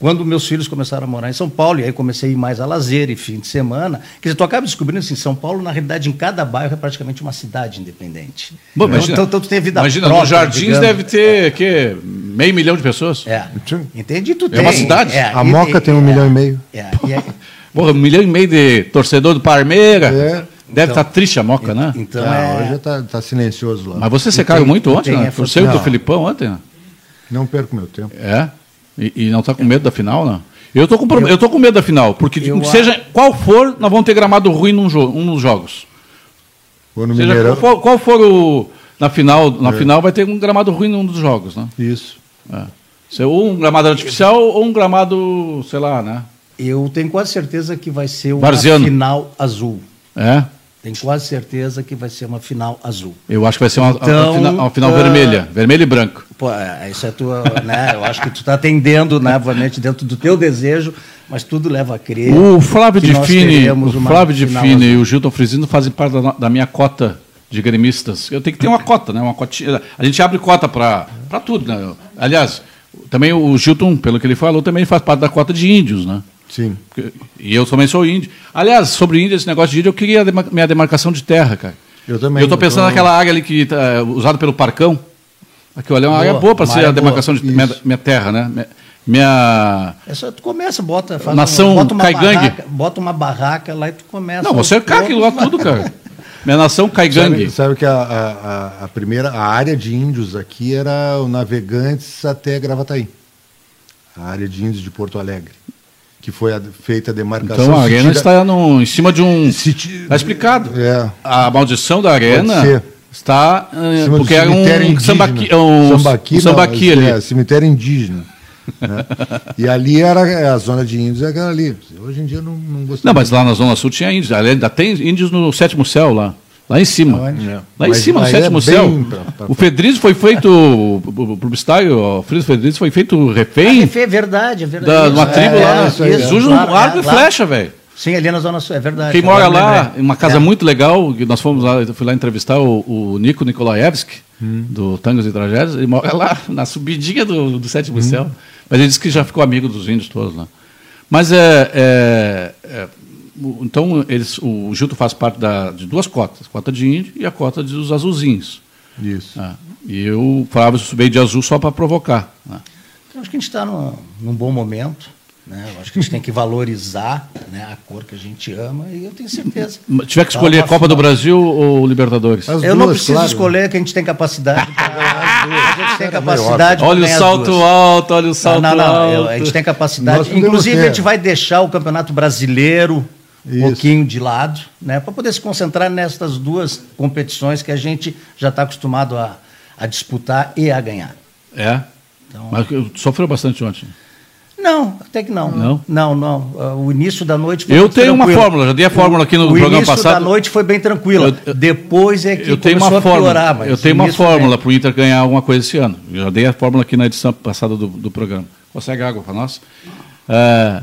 Quando meus filhos começaram a morar em São Paulo, e aí comecei a ir mais a lazer e fim de semana, quer dizer, tu acaba descobrindo assim, São Paulo, na realidade, em cada bairro é praticamente uma cidade independente. Bom, imagina, então, então, tu tem vida Imagina, própria, nos Jardins digamos. deve ter que, meio milhão de pessoas. É, entendi, tu É uma cidade. É, a Moca tem um é, milhão e meio. É, e é, Porra, um milhão e meio de torcedor do Parmeira. É. Deve estar então, tá triste a moca, né? Então, ah, é... hoje está tá silencioso lá. Mas você se caiu muito ontem, né? Por ser do Filipão ontem? Não perco meu tempo. É? E, e não está com medo da final, não? Eu estou com, eu, eu tô com medo da final, porque seja qual for, nós vamos ter gramado ruim num jogo, um dos jogos. Seja, qual for, qual for, o. Na final, na é. final vai ter um gramado ruim num dos jogos, né? Isso. É. Ser ou um gramado artificial ou um gramado, sei lá, né? Eu tenho quase certeza que vai ser uma Varziano. final azul. É? Tenho quase certeza que vai ser uma final azul. Eu acho que vai ser uma, então, uma final, uma final uh, vermelha, vermelho e branco. Pô, é, isso é tua, né? Eu acho que tu está atendendo, né, obviamente, dentro do teu desejo, mas tudo leva a crer. O Flávio de Fini, o Flávio de Fini e o Gilton Frisino fazem parte da, da, minha cota de gremistas. Eu tenho que ter uma cota, né? Uma cotinha. A gente abre cota para tudo, né? Aliás, também o Gilton, pelo que ele falou, também faz parte da cota de índios, né? Sim. E eu também sou índio. Aliás, sobre índio, esse negócio de índio, eu queria a minha demarcação de terra, cara. Eu também. Eu estou pensando tô... naquela área ali que tá usada pelo Parcão. Aquilo ali é uma boa, área boa para ser a demarcação boa. de minha, minha, terra, né? Minha. É só tu começa, bota. Faz Nação bota uma Caigangue. Barraca, bota uma barraca lá e tu começa. Não, você cai aquilo lá tudo, cara. Minha nação Caigangue. Sabe, sabe que a, a, a, primeira, a área de índios aqui era o Navegantes até Gravataí. A área de índios de Porto Alegre. Que foi a, feita a demarcação. Então a arena tira- está no, em cima de um. se ti- Está explicado. É. A maldição da arena está. do porque era um sambaqui, um sambaqui, um sambaqui não, ali. É, cemitério indígena. né? E ali era a zona de índios, é aquela ali. Hoje em dia não, não gostei. Não, mas lá na Zona Sul tinha índios. Ali Ainda tem índios no sétimo céu lá. Lá em cima. É. Lá em Mas cima, no é sétimo bem céu. pra- pra- O Fedriz foi feito. O o publicitário, o Frederico Fedriz foi feito refém É verdade, é verdade. da, uma Isso, tribo é, lá. isso, Surge claro, um arco é, e flecha, velho. Sim, ali na Zona Sul, é verdade. Quem mora lá, lembrei. em uma casa É. muito legal, que nós fomos lá, eu fui lá entrevistar o, o Nico Nikolaevski, Hum. do Tangos e Tragédias, ele mora lá, na subidinha do, do Sétimo Hum. Céu. Mas ele disse que já ficou amigo dos índios todos lá. Mas é. é- é, então, eles, o Gilto faz parte da, de duas cotas, a cota de índio e a cota dos azulzinhos. Isso. Ah, e eu falava isso veio de azul só para provocar. né? Então, acho que a gente está num, num bom momento. Né? Eu acho que a gente tem que valorizar né, a cor que a gente ama e eu tenho certeza. Mas Tiver que Tá escolher uma Copa do. Brasil ou Libertadores? As eu não duas, preciso claro. escolher que a gente tem capacidade para. a gente tem capacidade Olha o ganhar as salto duas. alto, olha o salto não, não, alto. eu- a gente tem capacidade. Nós Inclusive, ter. a gente vai deixar o Campeonato Brasileiro um Isso. pouquinho de lado, né, para poder se concentrar nessas duas competições que a gente já está acostumado a, a disputar e a ganhar. É? Então- Mas eu- sofreu bastante ontem. Não, até que não. Não? Não, não. Ah, O início da noite foi Eu tenho uma tranquilo. fórmula, já dei a fórmula aqui no o programa início passado. da noite foi bem tranquila. Eu- Depois é que Eu tenho começou uma a fórmula. piorar. mas eu o tenho uma início foi fórmula para o Inter ganhar alguma coisa esse ano. Eu já dei a fórmula aqui na edição passada do, do programa. Consegue água para nós? É,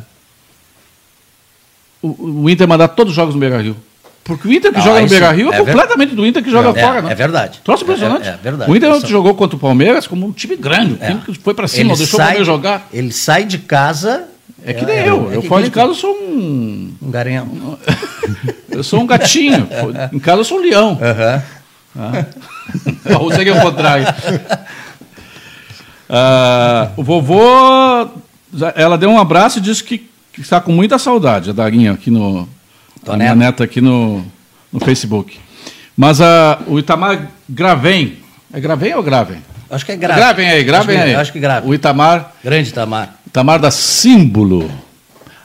o, o Inter mandar todos os jogos no Beira Rio. Porque o Inter que Não, joga no Beira Rio é, é ver- completamente do Inter que joga É, fora, né? é verdade. Troço impressionante. É- é verdade. O Inter ontem jogou contra o Palmeiras como um time grande, um É. time que foi para cima, Ele deixou o sai- Palmeiras jogar. Ele sai de casa. É que nem eu. é eu que fora de casa eu sou um. Um garanhão. Eu sou um gatinho. em casa eu sou um leão. Aham. Ou seria o contrário. Ah, o vovô, ela deu um abraço e disse que, que está com muita saudade, a Darinha, aqui no. A minha neta. aqui no, no Facebook. Mas ah, o Itamar Gravem. É Gravem ou Gravem? Acho que é grave. Gravem aí, gravem acho que, aí. Acho que grave. O Itamar, Grande Tamar. Itamar da Símbolo.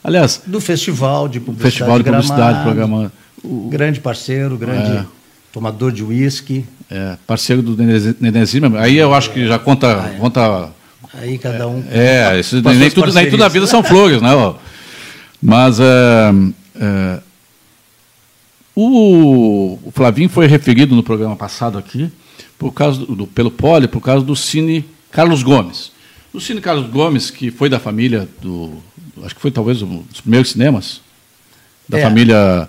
Aliás, Do Festival de Publicidade. Festival de Publicidade, programa. Grande parceiro, grande É. tomador de uísque. É, parceiro do Zimmermann. Aí eu acho que já conta. Ah, é. conta Aí cada um. É, isso, as nem, tudo, nem tudo na vida são flores, né? Mas é, é, o, o Flavinho foi referido no programa passado aqui por causa do, pelo Poli, por causa do Cine Carlos Gomes. O Cine Carlos Gomes, que foi da família do. Acho que foi talvez um dos primeiros cinemas da É. família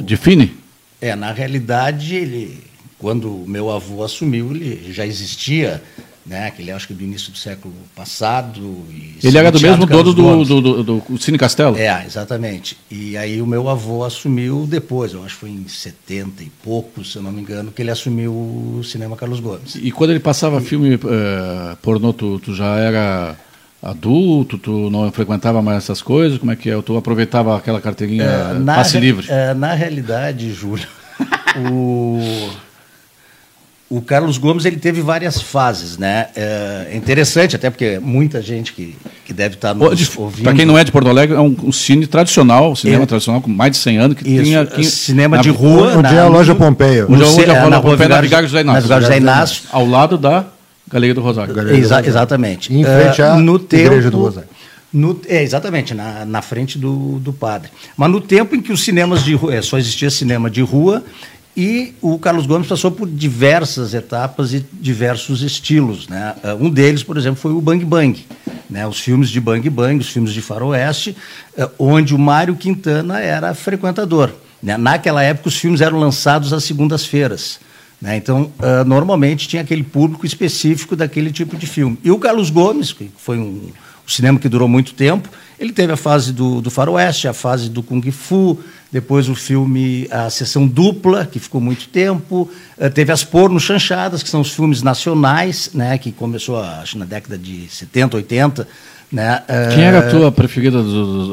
de Fini. É, na realidade, ele, quando o meu avô assumiu, ele já existia, né? Aquele acho que do início do século passado. e Ele era do mesmo dono do, do, do, do Cine Castelo. É, exatamente. E aí o meu avô assumiu depois, eu acho que foi em 70 e pouco, se eu não me engano, que ele assumiu o cinema Carlos Gomes. E quando ele passava filme eh, pornô, tu, tu já era adulto, tu não frequentava mais essas coisas? Como é que é? Tu aproveitava aquela carteirinha É, passe re- livre? é, na realidade, Júlio, o, o Carlos Gomes ele teve várias fases, né? É interessante, até porque muita gente que, que deve estar nos ouvindo. Para quem não é de Porto Alegre, é um, um cine tradicional, um cinema É. tradicional com mais de 100 anos, que Isso, tinha aqui cinema na- de rua. Onde é a loja Pompeia? Onde é onde ce- a é, Rola na rua Pompeia, na Vigário- José Inácio. na José Inácio. Ao lado da Galeria do Rosário. Galeria do Exa- Rosário. exatamente. Em frente à no Igreja tempo, do Rosário. no- é, exatamente, na, na frente do, do padre. Mas no tempo em que os cinemas de rua, é, só existia cinema de rua, e o Carlos Gomes passou por diversas etapas e diversos estilos. Né? Ah, Um deles, por exemplo, foi o Bang Bang. Né? Os filmes de Bang Bang, os filmes de faroeste, ah, onde o Mário Quintana era frequentador. né? Naquela época, os filmes eram lançados às segundas-feiras. né? Então, ah, normalmente tinha aquele público específico daquele tipo de filme. E o Carlos Gomes, que foi um, um cinema que durou muito tempo, ele teve a fase do, do faroeste, a fase do Kung Fu, depois o filme A Sessão Dupla, que ficou muito tempo, eh, teve as Porno Chanchadas, que são os filmes nacionais, né, que começou, acho, na década de 70, 80, Né? Quem era a tua preferida do,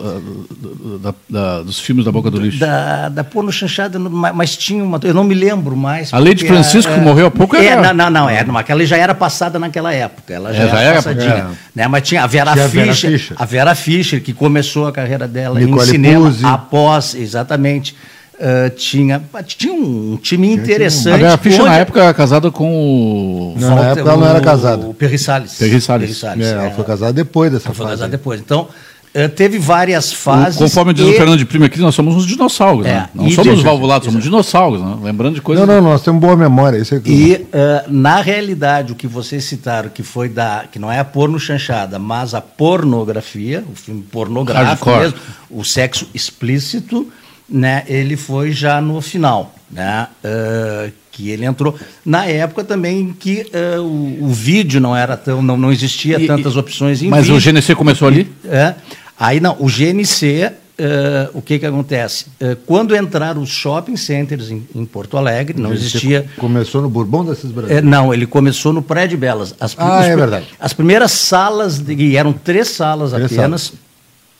do, da, da, dos filmes da Boca do Lixo? Da, da Porno Chanchada, mas tinha uma. Eu não me lembro mais. A Lady Francisco, que morreu há pouco, é, era. Não, não, não, é, aquela já era passada naquela época. Ela já, é, já era passadinha. Era. Né? Mas tinha a Vera, tinha Fischer, a Vera Fischer. A Vera Fischer, que começou a carreira dela Nicole em cinema Puzzi. após, exatamente. Uh, tinha, tinha um time tinha interessante. Time. A Fischer, na época, era casada com o. Não, na época ela não era casada. O Perry Salles. Perry Salles. Perry Salles. É, ela é. foi casada depois dessa ela fase. Foi casada depois. Então, uh, teve várias fases. O, conforme diz e... o Fernando de Prima aqui, nós somos uns dinossauros. É, né? Não somos os valvulados, somos dinossauros, né? lembrando de coisas. Não, não, nós temos boa memória. Isso é e, uh, na realidade, o que vocês citaram, que foi da. que não é a porno chanchada, mas a pornografia, o filme pornográfico mesmo, o sexo explícito né, ele foi já no final, né, uh, que ele entrou na época também que uh, o, o, vídeo não era tão, não, não existia e, tantas opções em Mas vídeo. o GNC começou ali? É, aí não, o GNC Uh, o que que acontece? Uh, quando entraram os shopping centers em, em Porto Alegre, não existia... Começou no Bourbon da Cis Brasil? Uh, não, ele começou no Prédio Belas. As, ah, os, é verdade. As primeiras salas, de, e eram três salas três apenas, salas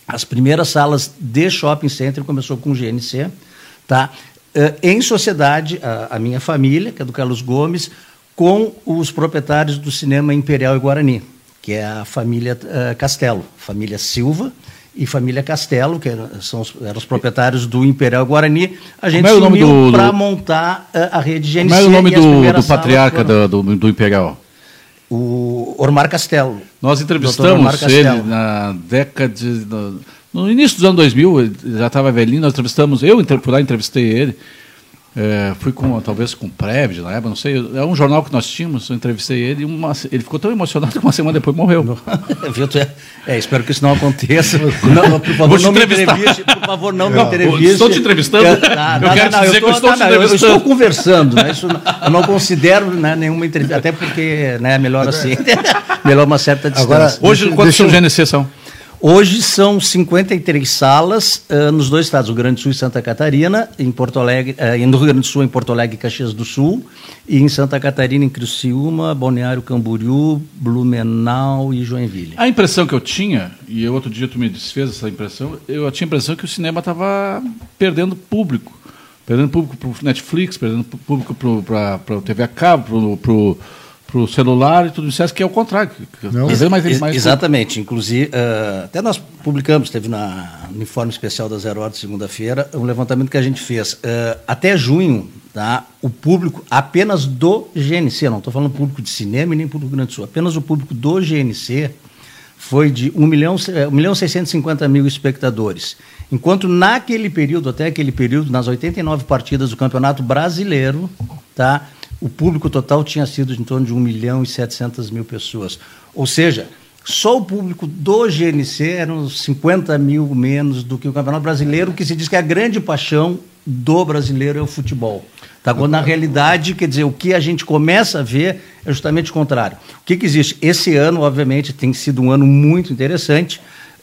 as primeiras salas de shopping center começou com o GNC, tá? Uh, em sociedade, a, a, minha família, que é do Carlos Gomes, com os proprietários do cinema Imperial e Guarani, que é a família uh, Castelo, família Silva e família Castelo, que eram, são os, eram os proprietários do Imperial e Guarani. A gente é se uniu para montar uh, a rede GNC. Como é o nome do, do patriarca foram... do, do, do Imperial? O Ormar Castelo. Nós entrevistamos ele na década de, no, no, início dos anos 2000, já estava velhinho, nós entrevistamos, eu por lá entrevistei ele, é, fui com, talvez com o Prev, na época, não sei. É um jornal que nós tínhamos, eu entrevistei ele, e uma, ele ficou tão emocionado que uma semana depois morreu. é, espero que isso não aconteça. Não, por favor, não me entreviste. Por favor, não, não me entreviste. Estou te entrevistando? Eu, tá, eu não, quero não, dizer eu tô, que eu estou tá, te entrevistando. Eu estou conversando, né, isso, eu não considero né, nenhuma entrevista, até porque né, é melhor assim. melhor uma certa distância. Agora, Hoje, quantos são GNC são? Hoje são 53 salas uh, nos dois estados, o Grande Sul e Santa Catarina, em Porto Alegre, uh, no Rio Grande do Sul, em Porto Alegre e Caxias do Sul, e em Santa Catarina, em Criciúma, Balneário Camboriú, Blumenau e Joinville. A impressão que eu tinha, e outro dia tu me desfez essa impressão, eu tinha a impressão que o cinema estava perdendo público. Perdendo público para o Netflix, perdendo público para a TV a cabo, para o para o celular e tudo isso, que é o contrário. Não. Ex mais, mais exatamente. Inclusive, uh, até nós publicamos, teve na, no informe especial da Zero Hora de segunda-feira, um levantamento que a gente fez. Uh, até junho, tá, o público apenas do GNC, não estou falando público de cinema e nem público do Rio Grande do Sul, apenas o público do GNC foi de 1 milhão, 1 milhão 650 mil espectadores. Enquanto naquele período, até aquele período, nas 89 partidas do Campeonato Brasileiro, tá, o público total tinha sido em torno de 1 milhão e 700 mil pessoas. Ou seja, só o público do GNC eram 50 mil menos do que o Campeonato Brasileiro, que se diz que a grande paixão do brasileiro é o futebol. Tá? Quando, na realidade, quer dizer, o que a gente começa a ver é justamente o contrário. O que, que existe? Esse ano, obviamente, tem sido um ano muito interessante,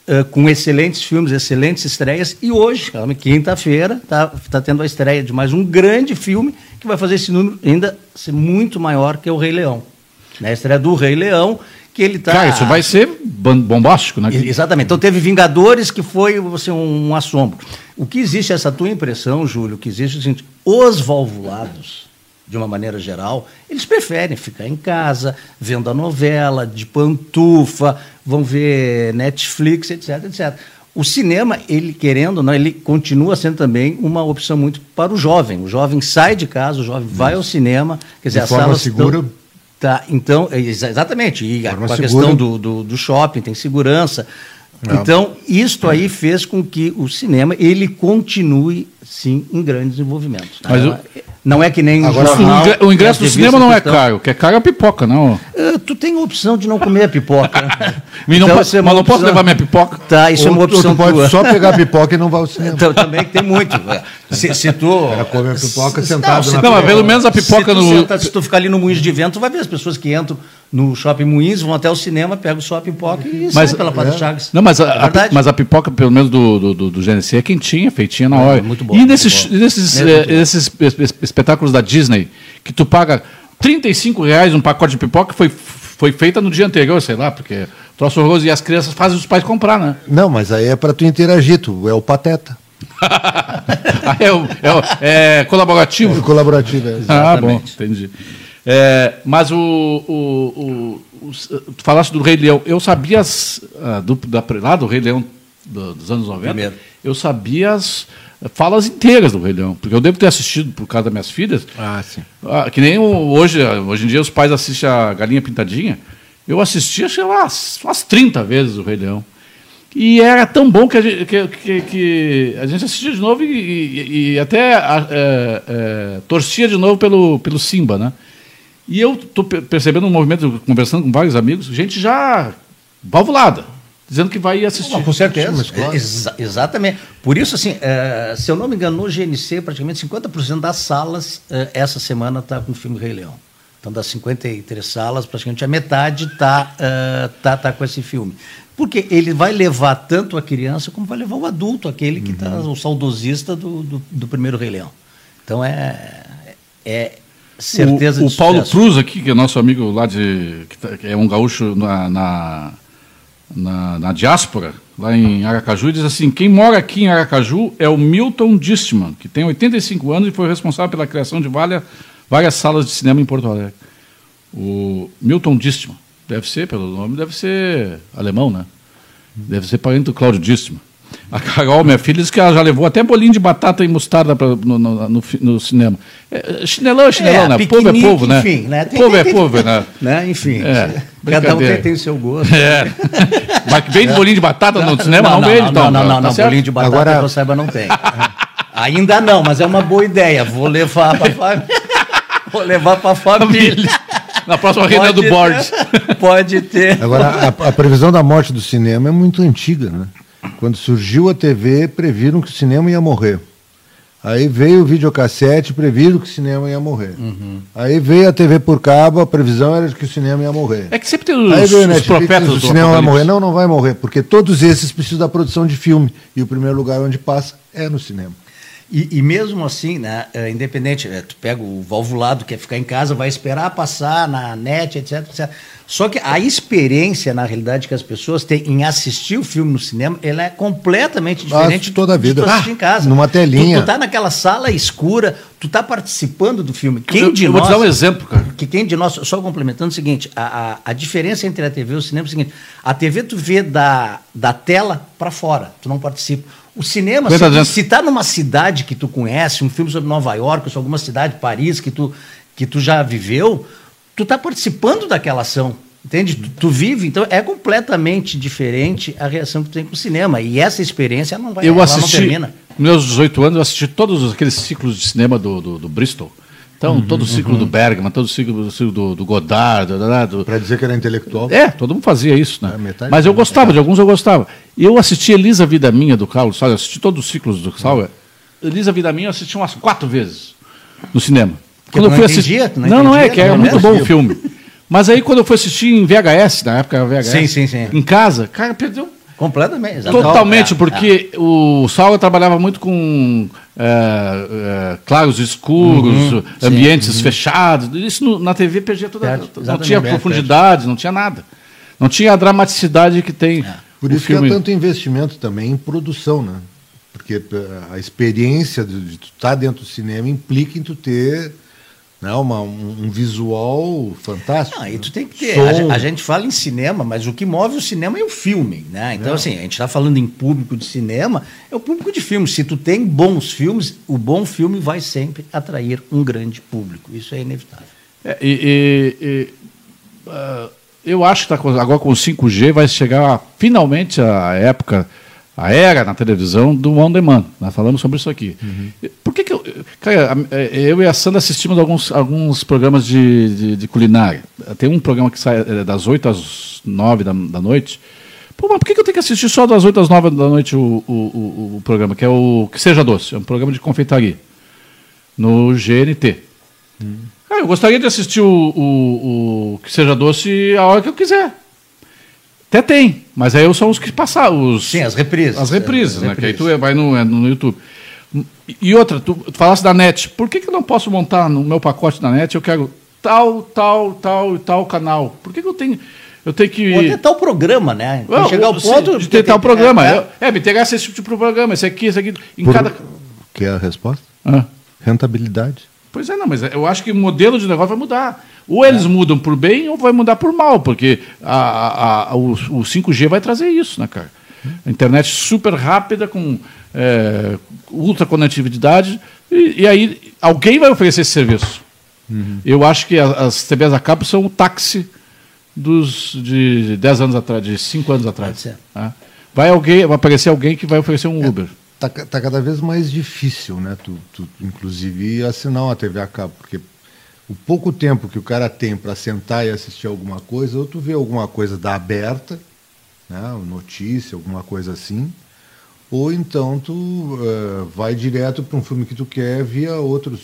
uh, com excelentes filmes, excelentes estreias, e hoje, quinta-feira, está tá tendo a estreia de mais um grande filme que vai fazer esse número ainda ser muito maior que o Rei Leão. Na estreia do Rei Leão, que ele está. Cara, isso vai ser bombástico, né? Exatamente. Então teve Vingadores, que foi assim, um, assombro. O que existe, essa tua impressão, Júlio, que existe é o seguinte: os valvulados, de uma maneira geral, eles preferem ficar em casa, vendo a novela, de pantufa, vão ver Netflix, etc, etc. O cinema, ele querendo, não, ele continua sendo também uma opção muito para o jovem. O jovem sai de casa, o jovem Isso. vai ao cinema, quer dizer, de forma segura. Estão, tá, então, é, exatamente. E a, a questão do, do, do shopping tem segurança. Não. Então, isto aí fez com que o cinema ele continue, sim, em grande desenvolvimento. Mas o, não é que nem Agora, jornal, o ingresso do cinema não é caro, o que é caro é a pipoca, não. Uh, tu tem a opção de não comer a pipoca. então, não, mas não posso levar minha pipoca? Tá, isso ou, é uma opção tu pode tua. só pegar a pipoca e não vai ao cinema. Então, também tem muito. Se, se tu... Era comer pipoca sentado não, na Não, mas pelo menos a pipoca se no... Senta, se tu ficar ali no moinho de vento, tu vai ver as pessoas que entram no shopping Moinhos, vão até o cinema, pegam só a pipoca e mas, pela Padre é. Chagas. Não, mas a, é a, mas a pipoca, pelo menos do, do, do, do GNC, é quentinha, feitinha na é, hora. Muito bom. E nesses, nesses, é, esses espetáculos da Disney, que tu paga 35 reais um pacote de pipoca, foi, foi feita no dia anterior, sei lá, porque Troço horroroso. E as crianças fazem os pais comprar, né? Não, mas aí é para tu interagir, tu é o pateta. Ah, é, o- é o- é colaborativo? Colaborativo, é. Ah, bom, Exatamente. entendi. É, mas o, o, o- o- Tu falaste do Rei Leão. Eu sabia as, ah, do, da, lá do Rei Leão do- dos anos 90. Primeiro. Eu sabia as falas inteiras do Rei Leão. Porque eu devo ter assistido por causa das minhas filhas. Ah, sim. Ah, que nem hoje, hoje em dia os pais assistem a Galinha Pintadinha. Eu assisti, acho que umas, umas 30 vezes o Rei Leão. E era tão bom que a gente, que, que- que a gente assistia de novo e, e- e até é, é, torcia de novo pelo, pelo Simba, né? E eu estou percebendo um movimento, conversando com vários amigos, gente já valvulada, dizendo que vai assistir. Não, com certeza. Mas claro. Exa- exatamente. Por isso, assim, eh, se eu não me engano, no GNC, praticamente 50% das salas eh, essa semana está com o filme Rei Leão. Então, das 53 salas, praticamente a metade está tá, tá com esse filme. Porque ele vai levar tanto a criança como vai levar o adulto, aquele que está o saudosista do, do, do primeiro Rei Leão. Então, é, é certeza o, de o Paulo sucesso. Cruz aqui, que é nosso amigo lá de. que, tá- que é um gaúcho na, na, na, na diáspora, lá em Aracaju, diz assim: quem mora aqui em Aracaju é o Milton Distman, que tem 85 anos e foi responsável pela criação de várias, várias salas de cinema em Porto Alegre. O Milton Distman, deve ser, pelo nome, deve ser alemão, né? Deve ser parente do Cláudio Distman. A Carol, minha filha, disse que ela já levou até bolinho de batata e mostarda pra, no, no, no, no cinema. É, chinelão é chinelão, né? Povo é povo, né? Enfim, né? Tem- povo é tem- povo, né? né? Enfim, É, cada um tem, tem o seu gosto. É. Mas que vem de bolinho de batata no cinema, não, não, vende, não, então. não, não, tá não, não, certo? bolinho de batata Agora- que eu saiba não tem. Ainda não, mas é uma boa ideia. Vou levar para família. Vou levar para família. Na próxima reunião do board. Pode ter. Agora, a, a previsão da morte do cinema é muito antiga, né? Quando surgiu a TV, previram que o cinema ia morrer. Aí veio o videocassete, previram que o cinema ia morrer. Uhum. Aí veio a TV por cabo, a previsão era de que o cinema ia morrer. É que sempre tem Aí os, veio o os Netflix, profetas o cinema vai morrer. Não, não vai morrer, porque todos esses precisam da produção de filme. E o primeiro lugar onde passa é no cinema. E, e mesmo assim, né, é, independente, é, tu pega o valvulado, quer ficar em casa, vai esperar passar na net, etc, etc. Só que a experiência, na realidade, que as pessoas têm em assistir o filme no cinema, ela é completamente diferente toda a de vida. tu assistir Ah, em casa. numa telinha. Tu, tu tá naquela sala escura, tu tá participando do filme. Quem eu, de eu vou nós... te dar um exemplo, cara. Que quem de nós, só complementando o seguinte, a, a, a diferença entre a TV e o cinema é o seguinte, a TV tu vê da, da tela para fora, tu não participa. O cinema, se, dentro. se tá numa cidade que tu conhece, um filme sobre Nova York, ou sobre alguma cidade, Paris, que tu, que tu já viveu, tu tá participando daquela ação. Entende? Tu, tu vive, então é completamente diferente a reação que tu tem com o cinema. E essa experiência não vai Eu assisti, não termina. nos meus 18 anos, eu assisti todos aqueles ciclos de cinema do, do, do Bristol. Então, Uhum, todo o ciclo do Bergman, todo o ciclo, do, ciclo do, do Godard, do, Para dizer que era intelectual. É, todo mundo fazia isso, né? É, Mas eu gostava, de alguns eu gostava. E eu assisti Elisa Vida Minha, do Carlos Sauer, eu assisti todos os ciclos do Sauer. Elisa Vida Minha eu assisti umas quatro vezes no cinema. Porque tu não entendia? Tu não não, não é, que não muito bom o filme. Mas aí quando eu fui assistir em VHS, na época era VHS, Sim, sim, sim. em casa, cara, perdeu Completamente. exatamente. Totalmente, É, porque o Sauer trabalhava muito com é, é, claros escuros, Uhum, ambientes fechados. Isso no- na TV perdia toda. Perde, não tinha perde, profundidade, não tinha nada. Não tinha a dramaticidade que tem. Por o isso que filme. há tanto investimento também em produção, né? Porque a experiência de, de tu estar dentro do cinema implica em tu ter né, uma, um, um visual fantástico. Não, e tu tem que ter. A, a gente fala em cinema, mas o que move o cinema é o filme, né? Então, assim, a gente está falando em público de cinema, é o público de filme. Se tu tem bons filmes, o bom filme vai sempre atrair um grande público. Isso é inevitável. É, e, e- e, ah, eu acho que tá com- agora com o 5G vai chegar finalmente a época, a era na televisão do on demand. Nós falamos sobre isso aqui. Por que, que eu. Cara, é, eu e a Sandra assistimos alguns, alguns programas de, de, de culinária. Tem um programa que sai é, das 8 às 9 da, da noite. Pô, mas por que, que eu tenho que assistir só das 8 às 9 da noite o, o, o, o programa? Que é o Que Seja Doce. É um programa de confeitaria. No GNT. Cara, eu gostaria de assistir o, o, o Que Seja Doce a hora que eu quiser. Até tem, mas aí são os que passaram. Os, Sim, as reprises. As reprises, As né? Que aí reprises. tu vai no, é no YouTube. E- outra, tu, tu falasse da net. Por que, que eu não posso montar no meu pacote da net? Eu quero tal, tal, tal e tal canal. Por que, que eu tenho. Eu tenho que. Ou o programa, né? Não, chegar ao ponto. de tentar o programa. É, É, é, me interessa esse tipo de programa, esse aqui, esse aqui. Em Por- cada. Que é a resposta? Ah. Rentabilidade. Pois é, não, mas eu acho que o modelo de negócio vai mudar. Ou eles mudam por bem ou vai mudar por mal, porque a, a- a- o, o 5G vai trazer isso, né, cara? A internet super rápida, com é, ultra conectividade, e, e aí alguém vai oferecer esse serviço. Eu acho que as TVs a cabo são o táxi dos de 10 anos atrás, de 5 anos atrás. Tá? Vai, alguém, vai aparecer alguém que vai oferecer um Uber. Tá, tá cada vez mais difícil, né? Tu, tu, inclusive, assinar uma TV a cabo, porque o pouco tempo que o cara tem para sentar e assistir alguma coisa, ou tu vê alguma coisa da aberta, né? notícia, alguma coisa assim, ou então tu eh, vai direto para um filme que tu quer via outros.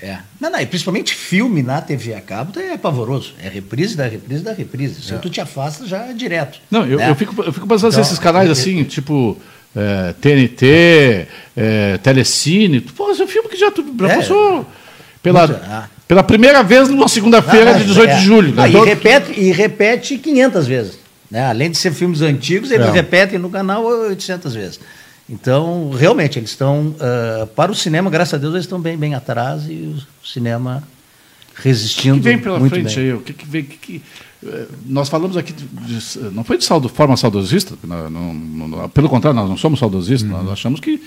É. Não, não, e principalmente filme na TV a cabo é pavoroso. É reprise da reprise da reprise. Se tu te afasta já é direto. Não, eu, né? eu, fico, eu fico pensando Então, nesses canais eu- assim, tipo é, TNT, é, Telecine. Pô, esse é um filme que já, tu, já É. passou pela, Ah. pela primeira vez numa segunda-feira Ah, de 18 é. de julho. Ah, né? e, Todo- repete, e repete 500 vezes. Né? Além de ser filmes antigos, eles repetem no canal 800 vezes. Então, realmente, eles estão. ah, para o cinema, graças a Deus, eles estão bem, bem atrás e o cinema O resistindo. que vem pela muito frente bem. aí? O que, que vem? que que- nós falamos aqui, de, de- não foi de saldo, forma saudosista, não- não- não- pelo contrário, nós não somos saudosistas, Uhum. nós achamos que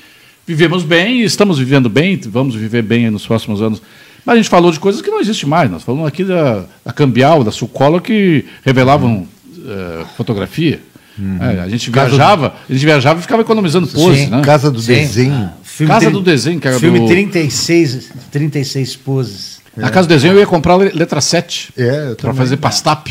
vivemos bem e estamos vivendo bem, vamos viver bem nos próximos anos. Mas a gente falou de coisas que não existem mais. Nós falamos aqui da, da Cambial, da Sucola, que revelavam eh, fotografia. É, a gente viajava, a gente viajava e ficava economizando pose, Sim. né? Casa do Sim. Desenho. Ah, filme Casa tri- do Desenho, que era Filme do- 36, 36 poses. Na casa do desenho eu ia comprar le- letra 7 É, eu para fazer pastap.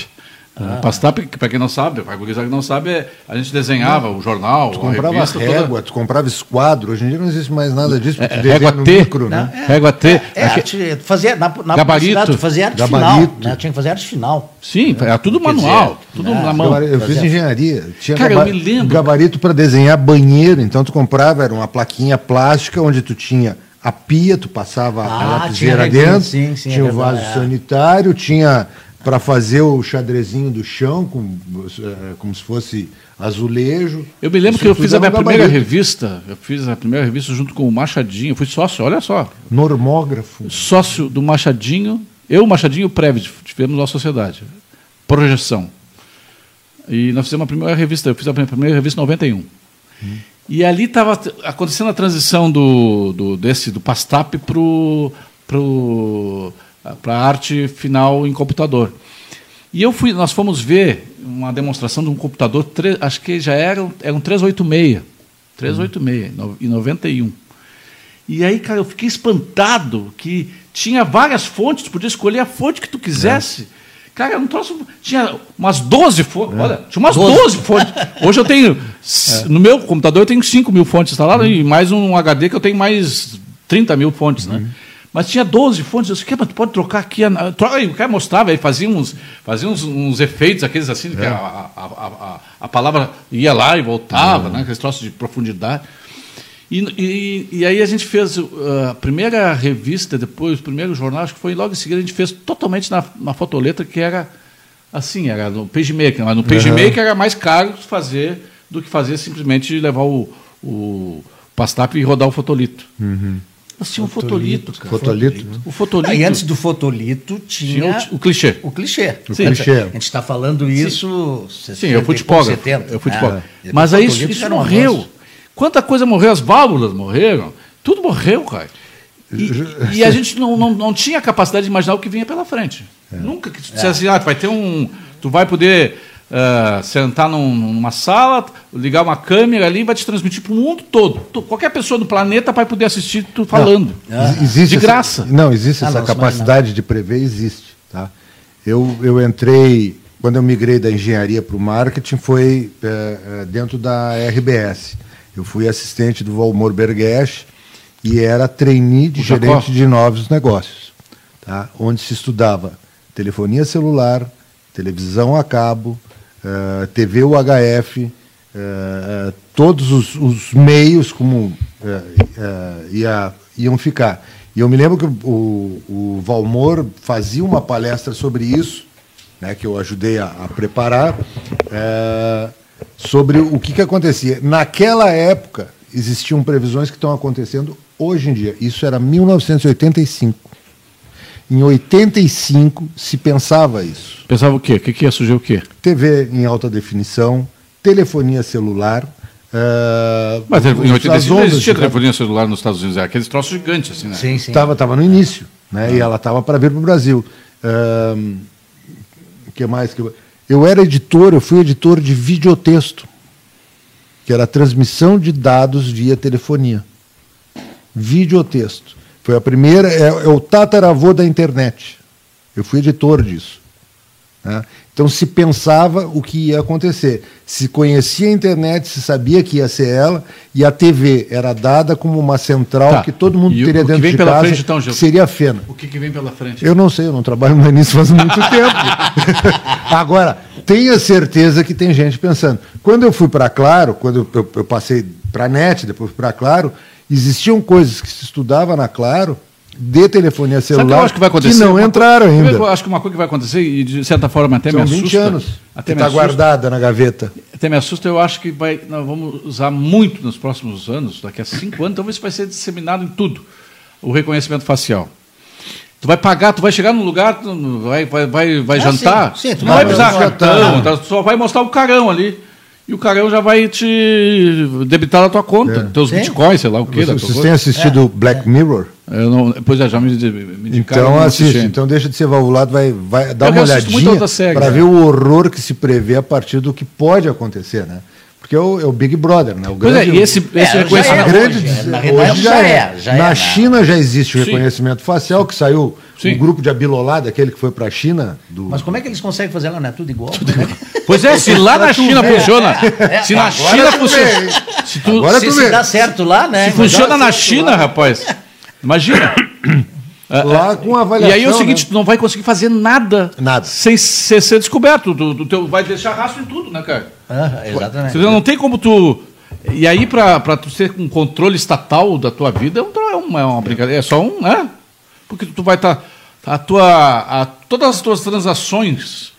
Pastap, que para quem não sabe, para gurizada que não sabe, é, a gente desenhava o jornal, Tu a comprava revista régua, toda. tu comprava esquadro. Hoje em dia não existe mais nada disso, porque É, tu desenha régua no T, micro, né? Não, régua T. É, Aqui- arte, fazia, na, na Gabarito. publicidade, tu fazia arte Gabarito. final. Né? Tinha que fazer arte final. Sim, era tudo manual, dizer, tudo né, na mão. Gabari- Eu fiz Fazia- engenharia. Tinha Cara, eu me lembro. gabarito para desenhar banheiro. Então tu comprava, era uma plaquinha plástica onde tu tinha a pia, tu passava Ah, a lapiseira dentro, sim, sim, é tinha o vaso verdade, é. sanitário, tinha para fazer o xadrezinho do chão, com, eh, como se fosse azulejo. Eu me lembro que eu fiz a minha primeira gabarito. revista, eu fiz a primeira revista junto com o Machadinho, eu fui sócio, olha só, Normógrafo. sócio do Machadinho, eu, o Machadinho e o Previd, tivemos uma sociedade, projeção. E nós fizemos a primeira revista, eu fiz a primeira revista em 91. E ali estava acontecendo a transição do, do, desse, do Pastap para a arte final em computador. E eu fui, nós fomos ver uma demonstração de um computador, acho que já era, era um 386, 386, no- em 91. E aí, cara, eu fiquei espantado que tinha várias fontes, tu podia escolher a fonte que tu quisesse. Cara, eu não trouxe. Tinha umas 12 fontes. Olha, tinha umas 12, fontes. Hoje eu tenho. s- No meu computador eu tenho 5 mil fontes instaladas e mais um HD que eu tenho mais 30 mil fontes, né? Mas tinha 12 fontes. Eu disse, "Que, mas tu pode trocar aqui. a- troca aí." O cara mostrava, aí fazia uns, fazia uns, uns efeitos, aqueles assim, que a, a, a, a- a palavra ia lá e voltava, né? Aqueles troços de profundidade. E, e, e aí a gente fez uh, a primeira revista, depois o primeiro jornal, acho que foi logo em seguida, a gente fez totalmente na, na fotoletra, que era assim, era no PageMaker. Mas no PageMaker era mais caro fazer do que fazer simplesmente levar o, o pastap e rodar o fotolito. Nós tínhamos um fotolito, cara. Fotolito. O fotolito. Ah, e antes do fotolito tinha, tinha o, o clichê. o clichê. O Sim. clichê. A gente está falando isso. Sim, eu fui tipógrafo. 70, Eu fui tipógrafo. Depois Mas o aí isso, isso morreu. Quanta coisa morreu, as válvulas morreram, tudo morreu, cara. E, e a gente não, não, não tinha capacidade de imaginar o que vinha pela frente. Nunca que tu dissesse assim, ah, tu vai ter um. Tu vai poder ah, sentar num- numa sala, ligar uma câmera ali e vai te transmitir para o mundo todo. Tu- qualquer pessoa do planeta vai poder assistir tu falando. Ex- Existe De essa- graça. não, existe Ah, essa não, isso capacidade de prever, existe. Tá? Eu, eu entrei, quando eu migrei da engenharia para o marketing, foi eh, dentro da RBS. Eu fui assistente do Valmor Bergesch e era trainee de O Jacó. gerente de novos negócios, tá? onde se estudava telefonia celular, televisão a cabo, eh, TV UHF, eh, eh, todos os, os meios como eh, ia- iam ficar. E eu me lembro que o, o Valmor fazia uma palestra sobre isso né, que eu ajudei a, a preparar, é, sobre o que, que acontecia. Naquela época, existiam previsões que estão acontecendo hoje em dia. Isso era 1985. Em 85 se pensava isso. Pensava o quê? O que, que ia surgir o quê? TV em alta definição, telefonia celular. Uh, Mas em 85 não existia telefonia celular nos Estados Unidos, era aqueles troços gigantes, assim, né? Sim, sim. Estava tava no início, né? Ah. E ela estava para vir para o Brasil. Uh, que mais que eu... era editor, eu fui editor de videotexto, que era a transmissão de dados via telefonia. Videotexto. Foi a primeira, é, é o tataravô da internet. Eu fui editor disso. Né? Então se pensava o que ia acontecer. Se conhecia a internet, se sabia que ia ser ela, e a TV era dada como uma central tá. que todo mundo e teria o, dentro de casa, frente, então, que seria a Fena. O que, que, vem pela frente? Eu não sei, eu não trabalho mais nisso faz muito tempo. Agora, tenha certeza que tem gente pensando. Quando eu fui para Claro, quando eu, eu, eu passei para a NET, depois para Claro, existiam coisas que se estudava na Claro de telefonia celular que, que, que, não entraram ainda. Eu acho que uma coisa que vai acontecer, e de certa forma até São me assusta. 20 anos até está guardada na gaveta. Até me assusta, eu acho que vai, nós vamos usar muito nos próximos anos, daqui a cinco anos, talvez vai ser disseminado em tudo, o reconhecimento facial. Tu vai pagar, tu vai chegar num lugar, tu vai, vai, vai, vai ah, jantar, sim, sim, tu não vai precisar cartão, tá, tu só vai mostrar o carão ali e o carão já vai te debitar da tua conta, é. teus Sim. bitcoins, sei lá o quê. Vocês, vocês têm assistido é. Black Mirror? Eu não, pois é, já me, me Então assiste, então deixa de ser valvulado, vai, vai dar eu uma olhadinha para é. ver o horror que se prevê a partir do que pode acontecer, né? Porque é o, é o Big Brother, né? O grande, pois é, e esse, esse é, reconhecimento. É, grande, hoje, na hoje já, é. Já na é, China já existe o reconhecimento facial, que saiu Sim. um grupo de abilolado, aquele que foi para a China. Do... Mas como é que eles conseguem fazer lá? Não é tudo igual? Tudo igual. Pois é, se lá na China funciona. É, se na China funciona. Se, tu, se, se dá certo lá, né? Se funciona na China, rapaz. Imagina. Lá com avaliação. E aí é o seguinte, né? tu não vai conseguir fazer nada, nada. sem ser, ser descoberto. Tu, tu, vai deixar rastro em tudo, né, cara? Ah, exatamente. Não tem como tu. E aí, para tu ter um controle estatal da tua vida, é uma, é uma brincadeira. É só um, né? Porque tu vai estar. Tá, a tua, a, todas as tuas transações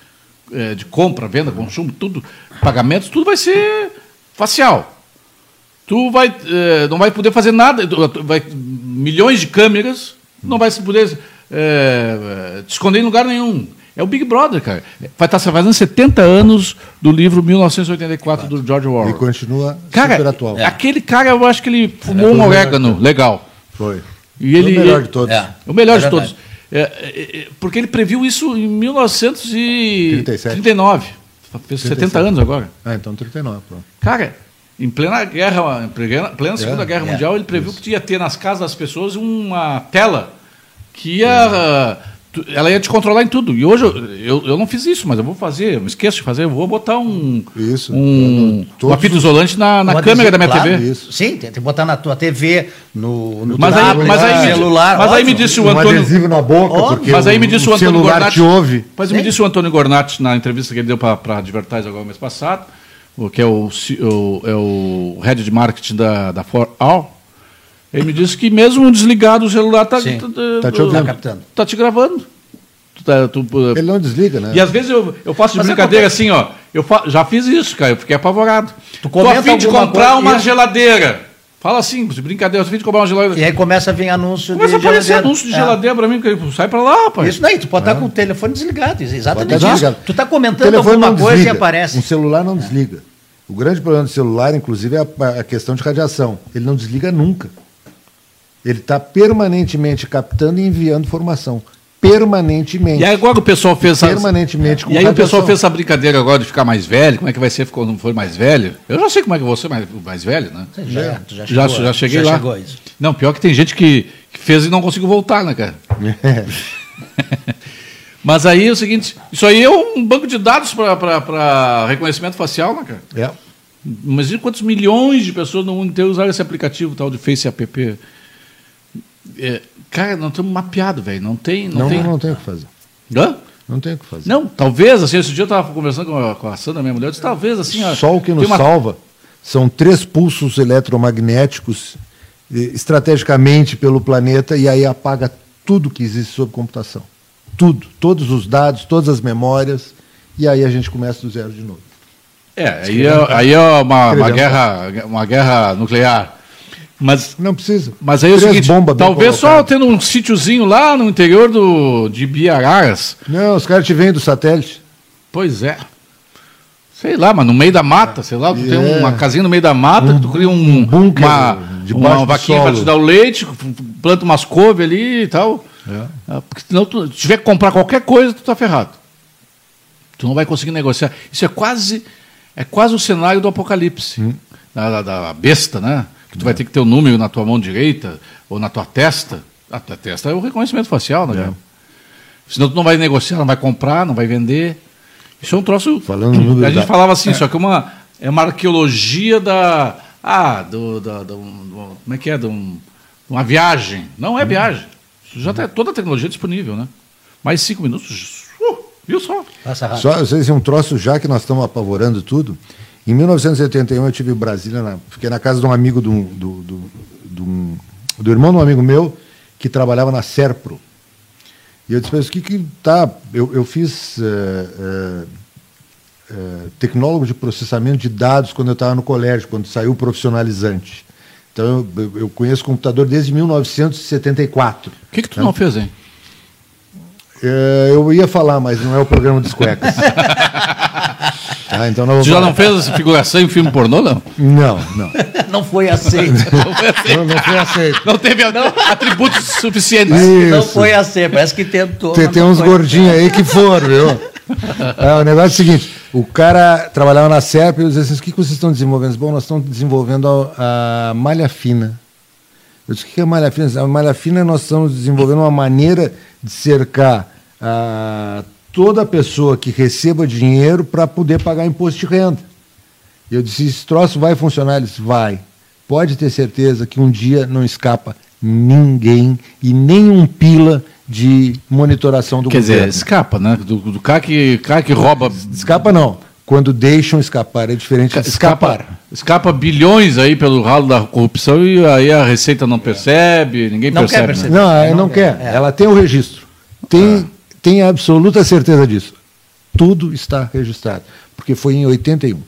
é, de compra, venda, consumo, tudo, pagamentos, tudo vai ser facial. Tu vai, é, não vai poder fazer nada, vai, milhões de câmeras, não vai poder é, te esconder em lugar nenhum. É o Big Brother, cara. Vai estar fazendo 70 anos do livro 1984 do George Orwell. E continua cara, super atual. Aquele cara, eu acho que ele fumou é, um orégano legal. Foi. E ele, o melhor de todos. É, o melhor de todos. É, é, é, porque ele previu isso em 1939. Fez 70 anos agora. Ah, então 39, pronto. Cara, em plena guerra, em plena, plena Segunda Guerra Mundial, ele previu isso. que ia ter nas casas das pessoas uma tela que ia ela ia te controlar em tudo. E hoje eu, eu não fiz isso, mas eu vou fazer, eu me esqueço de fazer, eu vou botar um, isso, um, uma fita isolante na, na câmera da minha claro, TV. Isso. Sim, tem que botar na tua TV, no, no mas aí, mas aí, celular. Mas aí me disse o Antônio. Um adesivo na boca, porque mas aí me disse o, o Antônio celular Gornati, te ouve. Mas me disse o Antônio Gornati na entrevista que ele deu para a Advertise agora mês passado, que é o, o, é o head de marketing da, da For All. Ele me disse que mesmo desligado o celular está tá, tá, te ouvindo. Tá, tá te gravando. Tu tá, tu, Ele não desliga, né? E às vezes eu, eu faço de Mas brincadeira assim, ó. Eu fa... já fiz isso, cara. Eu fiquei apavorado. Tu Tô a fim de comprar uma geladeira. Fala assim, de brincadeira, a fim de comprar uma geladeira. E aí começa a vir anúncio começa de geladeira. Começa a aparecer anúncio de é. geladeira pra mim, sai pra lá, rapaz. Isso daí, tu pode estar é. com o telefone desligado, exatamente isso. Tu tá comentando alguma coisa desliga. e aparece. Um celular não é. desliga. O grande problema do celular, inclusive, é a, a questão de radiação. Ele não desliga nunca. Ele está permanentemente captando e enviando informação permanentemente. E agora o pessoal fez permanentemente com E aí o pessoal fez essa brincadeira agora de ficar mais velho, como é que vai ser quando for mais velho? Eu já sei como é que eu vou ser mais, mais velho, né? Você já, já, chegou, já, já cheguei já lá. Não, pior que tem gente que, que fez e não conseguiu voltar, né, cara? É. Mas aí é o seguinte, isso aí é um banco de dados para reconhecimento facial, né, cara? É. Imagina quantos milhões de pessoas no mundo inteiro usaram esse aplicativo tal de Face App. É, cara, nós estamos mapeados, velho. Não tem. Não, não, tem... não tem o que fazer. Hã? Não tem o que fazer. Não, talvez, assim, esse dia eu estava conversando com a, com a Sandra, minha mulher, eu disse, talvez, assim... Só o que nos uma... salva são três pulsos eletromagnéticos estrategicamente pelo planeta e aí apaga tudo que existe sob computação. tudo, todos os dados, todas as memórias, e aí a gente começa do zero de novo. É, aí é, aí é uma, uma, guerra, uma guerra nuclear. Mas, não precisa. Mas aí é o seguinte, talvez só tendo um sítiozinho lá no interior do, de Biararas. Não, os caras te vêm do satélite. Pois é. Sei lá, mas no meio da mata, sei lá, tu tem é. uma casinha no meio da mata, um, tu cria um, um bunker uma, uma vaquinha para te dar o leite, planta umas couve ali e tal. É. Ah, porque senão tu tiver que comprar qualquer coisa, tu tá ferrado. Tu não vai conseguir negociar. Isso é quase é quase o cenário do apocalipse. Hum. Da, da, besta, né? Que tu é. vai ter que ter o um número na tua mão direita ou na tua testa. A tua testa é o reconhecimento facial, né? É. Senão tu não vai negociar, não vai comprar, não vai vender. Isso é um troço. Falando no A gente da... falava assim, é. só que uma, é uma arqueologia da. Ah, do, do, do, do como é que é? De um, uma viagem. Não é hum. viagem. Já tem toda a tecnologia disponível, né? Mais cinco minutos. Uh, viu só? Passa rápido. Só, vocês um troço já que nós estamos apavorando tudo. Em 1981 eu tive em Brasília, na, fiquei na casa de um amigo do, do, do, do, do irmão de um amigo meu que trabalhava na Serpro. E eu disse, mas o que que tá? Eu, eu fiz uh, uh, uh, tecnólogo de processamento de dados quando eu estava no colégio, quando saiu o profissionalizante. Então eu, eu conheço computador desde 1974. O que, que tu né? não fez, hein? eu ia falar, mas não é o programa dos cuecas. Ah, então não tu já não fez essa figuração em filme pornô, não? Não, não. não foi aceito. não, foi aceito. Não, não foi aceito. Não teve não. atributos suficientes. Isso. Não foi aceito, parece que tentou. Tem, tem uns gordinhos aí que foram, viu? É, o negócio é o seguinte: o cara trabalhava na SERP e eu disse assim: o que vocês estão desenvolvendo? Bom, nós estamos desenvolvendo a, a malha fina. Eu disse: o que é malha fina? A malha fina nós estamos desenvolvendo uma maneira de cercar a toda pessoa que receba dinheiro para poder pagar imposto de renda. Eu disse, esse troço vai funcionar? Ele disse, vai. Pode ter certeza que um dia não escapa ninguém e nenhum pila de monitoração do Quer governo. Quer dizer, escapa, né? Do, do cara, que, cara que rouba... Escapa não. Quando deixam escapar, é diferente de escapar. Escapa, escapa bilhões aí pelo ralo da corrupção e aí a Receita não percebe, ninguém não percebe. Quer perceber. Né? Não, não, não quer. quer. É. Ela tem o registro. Tem... Ah tenha absoluta certeza disso. Tudo está registrado, porque foi em 81.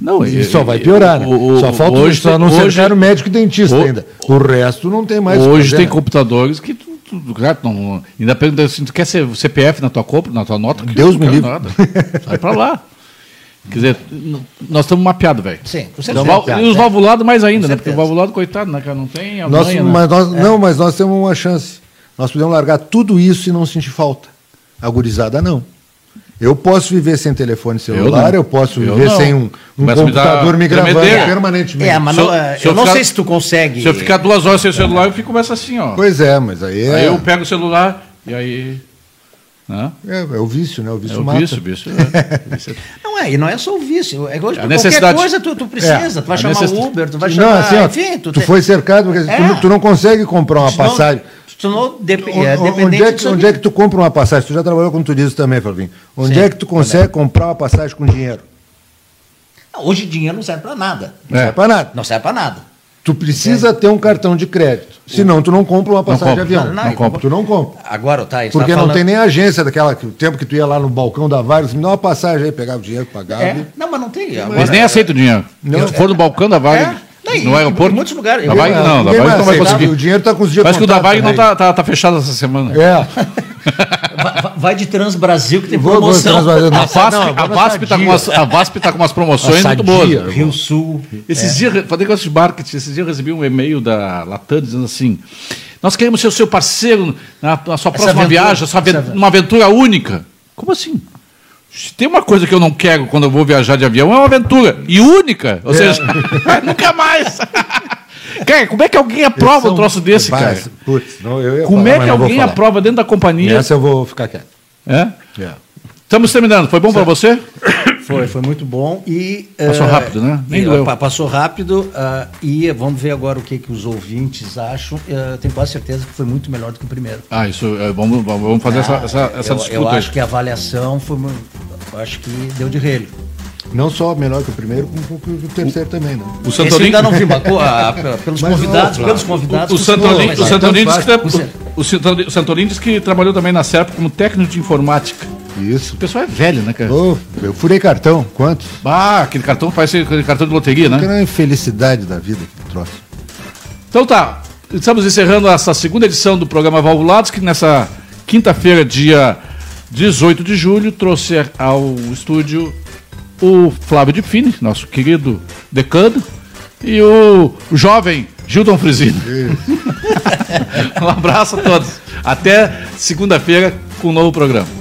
Não, e, só vai piorar, né? O, só falta hoje, só não hoje, cercar o médico e dentista o, ainda. O resto não tem mais. Hoje tem computadores que tu, tu, tu não, ainda pergunta assim, tu quer ser CPF na tua compra, na tua nota? Deus me livre. Nada. Sai para lá. Quer dizer, nós estamos mapeados, velho. Sim, você então, E os valvulados mais ainda, né? Porque o valvulado, coitado, né, cara, não tem a nós, manha, mas né? nós, é. Não, mas nós temos uma chance. Nós podemos largar tudo isso e não sentir falta. A gurizada não. Eu posso viver sem telefone celular, eu, eu posso viver eu sem um, um computador me, gravando é. permanentemente. É, mas se eu, se eu, não ficar, sei se tu consegue. Se eu ficar duas horas sem o celular, eu fico começa assim, ó. Pois é, mas aí é... Aí eu pego o celular e aí... Né? É, é o vício, né? O vício é o mata. Vício, vício, é. não é, e não é só o vício. É igual, a qualquer coisa tu, tu precisa. É. Tu vai chamar necess... Uber, tu vai chamar... Não, assim, ó, enfim, tu, tu te... foi cercado, porque tu, é. tu, não consegue comprar uma passagem... Tornou dep onde, é, onde, é que, onde é que tu compra uma passagem? Tu já trabalhou com turismo também, Flavinho. Onde Sim, é que tu consegue também. comprar uma passagem com dinheiro? Hoje dinheiro não serve para nada. Não é. serve para nada. Não serve para nada. Tu precisa ter um cartão de crédito. Senão, tu não compra uma passagem de avião. Não, não, não compra. Tu não compra. Agora, tá, Porque tá falando... não tem nem agência daquela o tempo que tu ia lá no balcão da Vargas, me dá uma passagem aí, pegava o dinheiro, pagava. É. Não, mas não tem. Agora, Eles nem aceitam o dinheiro. Não. Se for no balcão da Vargas. É. Não, no aeroporto? Em muitos lugares. Da Varig, não, da Varig não vai conseguir. O dinheiro está com os dias Parece que o da Varig não está tá, tá fechado essa semana. É. vai, vai de Trans Brasil que tem vou, promoção. Vou a, VASP, não, a, VASP tá com umas, a VASP tá com umas promoções muito boas. Rio Sul. Esses é. dias, falei negócio de marketing, esses dias eu recebi um e-mail da Latam dizendo assim: nós queremos ser o seu parceiro na, na sua próxima aventura, viagem, sua, uma aventura única. Como assim? Se tem uma coisa que eu não quero quando eu vou viajar de avião, é uma aventura. E única. Ou é. seja, nunca mais. Cara, como é que alguém aprova são... um troço desse, cara? Putz, não, como falar, é que alguém aprova dentro da companhia? Essa eu vou ficar quieto. É? é. Estamos terminando. Foi bom para você? Foi, foi muito bom. E, passou uh, rápido, né? Nem doeu. Passou rápido uh, e vamos ver agora o que, que os ouvintes acham. Uh, tenho quase certeza que foi muito melhor do que o primeiro. Ah, isso. vamos, vamos fazer essa, essa, essa eu, disputa. Eu acho que a avaliação foi. Acho que deu de relho. Não só melhor que o primeiro, como o terceiro o, também, né? O Santorini ainda não viu, a, a, pelos convidados, pelos convidados. O, o Santorini, o Santorini disse que O Santorini diz que trabalhou também na SERP como técnico de informática. Isso. O pessoal é velho, né, cara? Oh, eu furei cartão, quantos? Ah, aquele cartão parece aquele cartão de loteria, né? Que uma infelicidade da vida que troço. Então tá, estamos encerrando essa segunda edição do programa Valvulados, que nessa quinta-feira, dia 18 de julho, trouxe ao estúdio o Flávio de Fini, nosso querido decano, e o, o jovem Gilton Frisino. um abraço a todos. Até segunda-feira com um novo programa.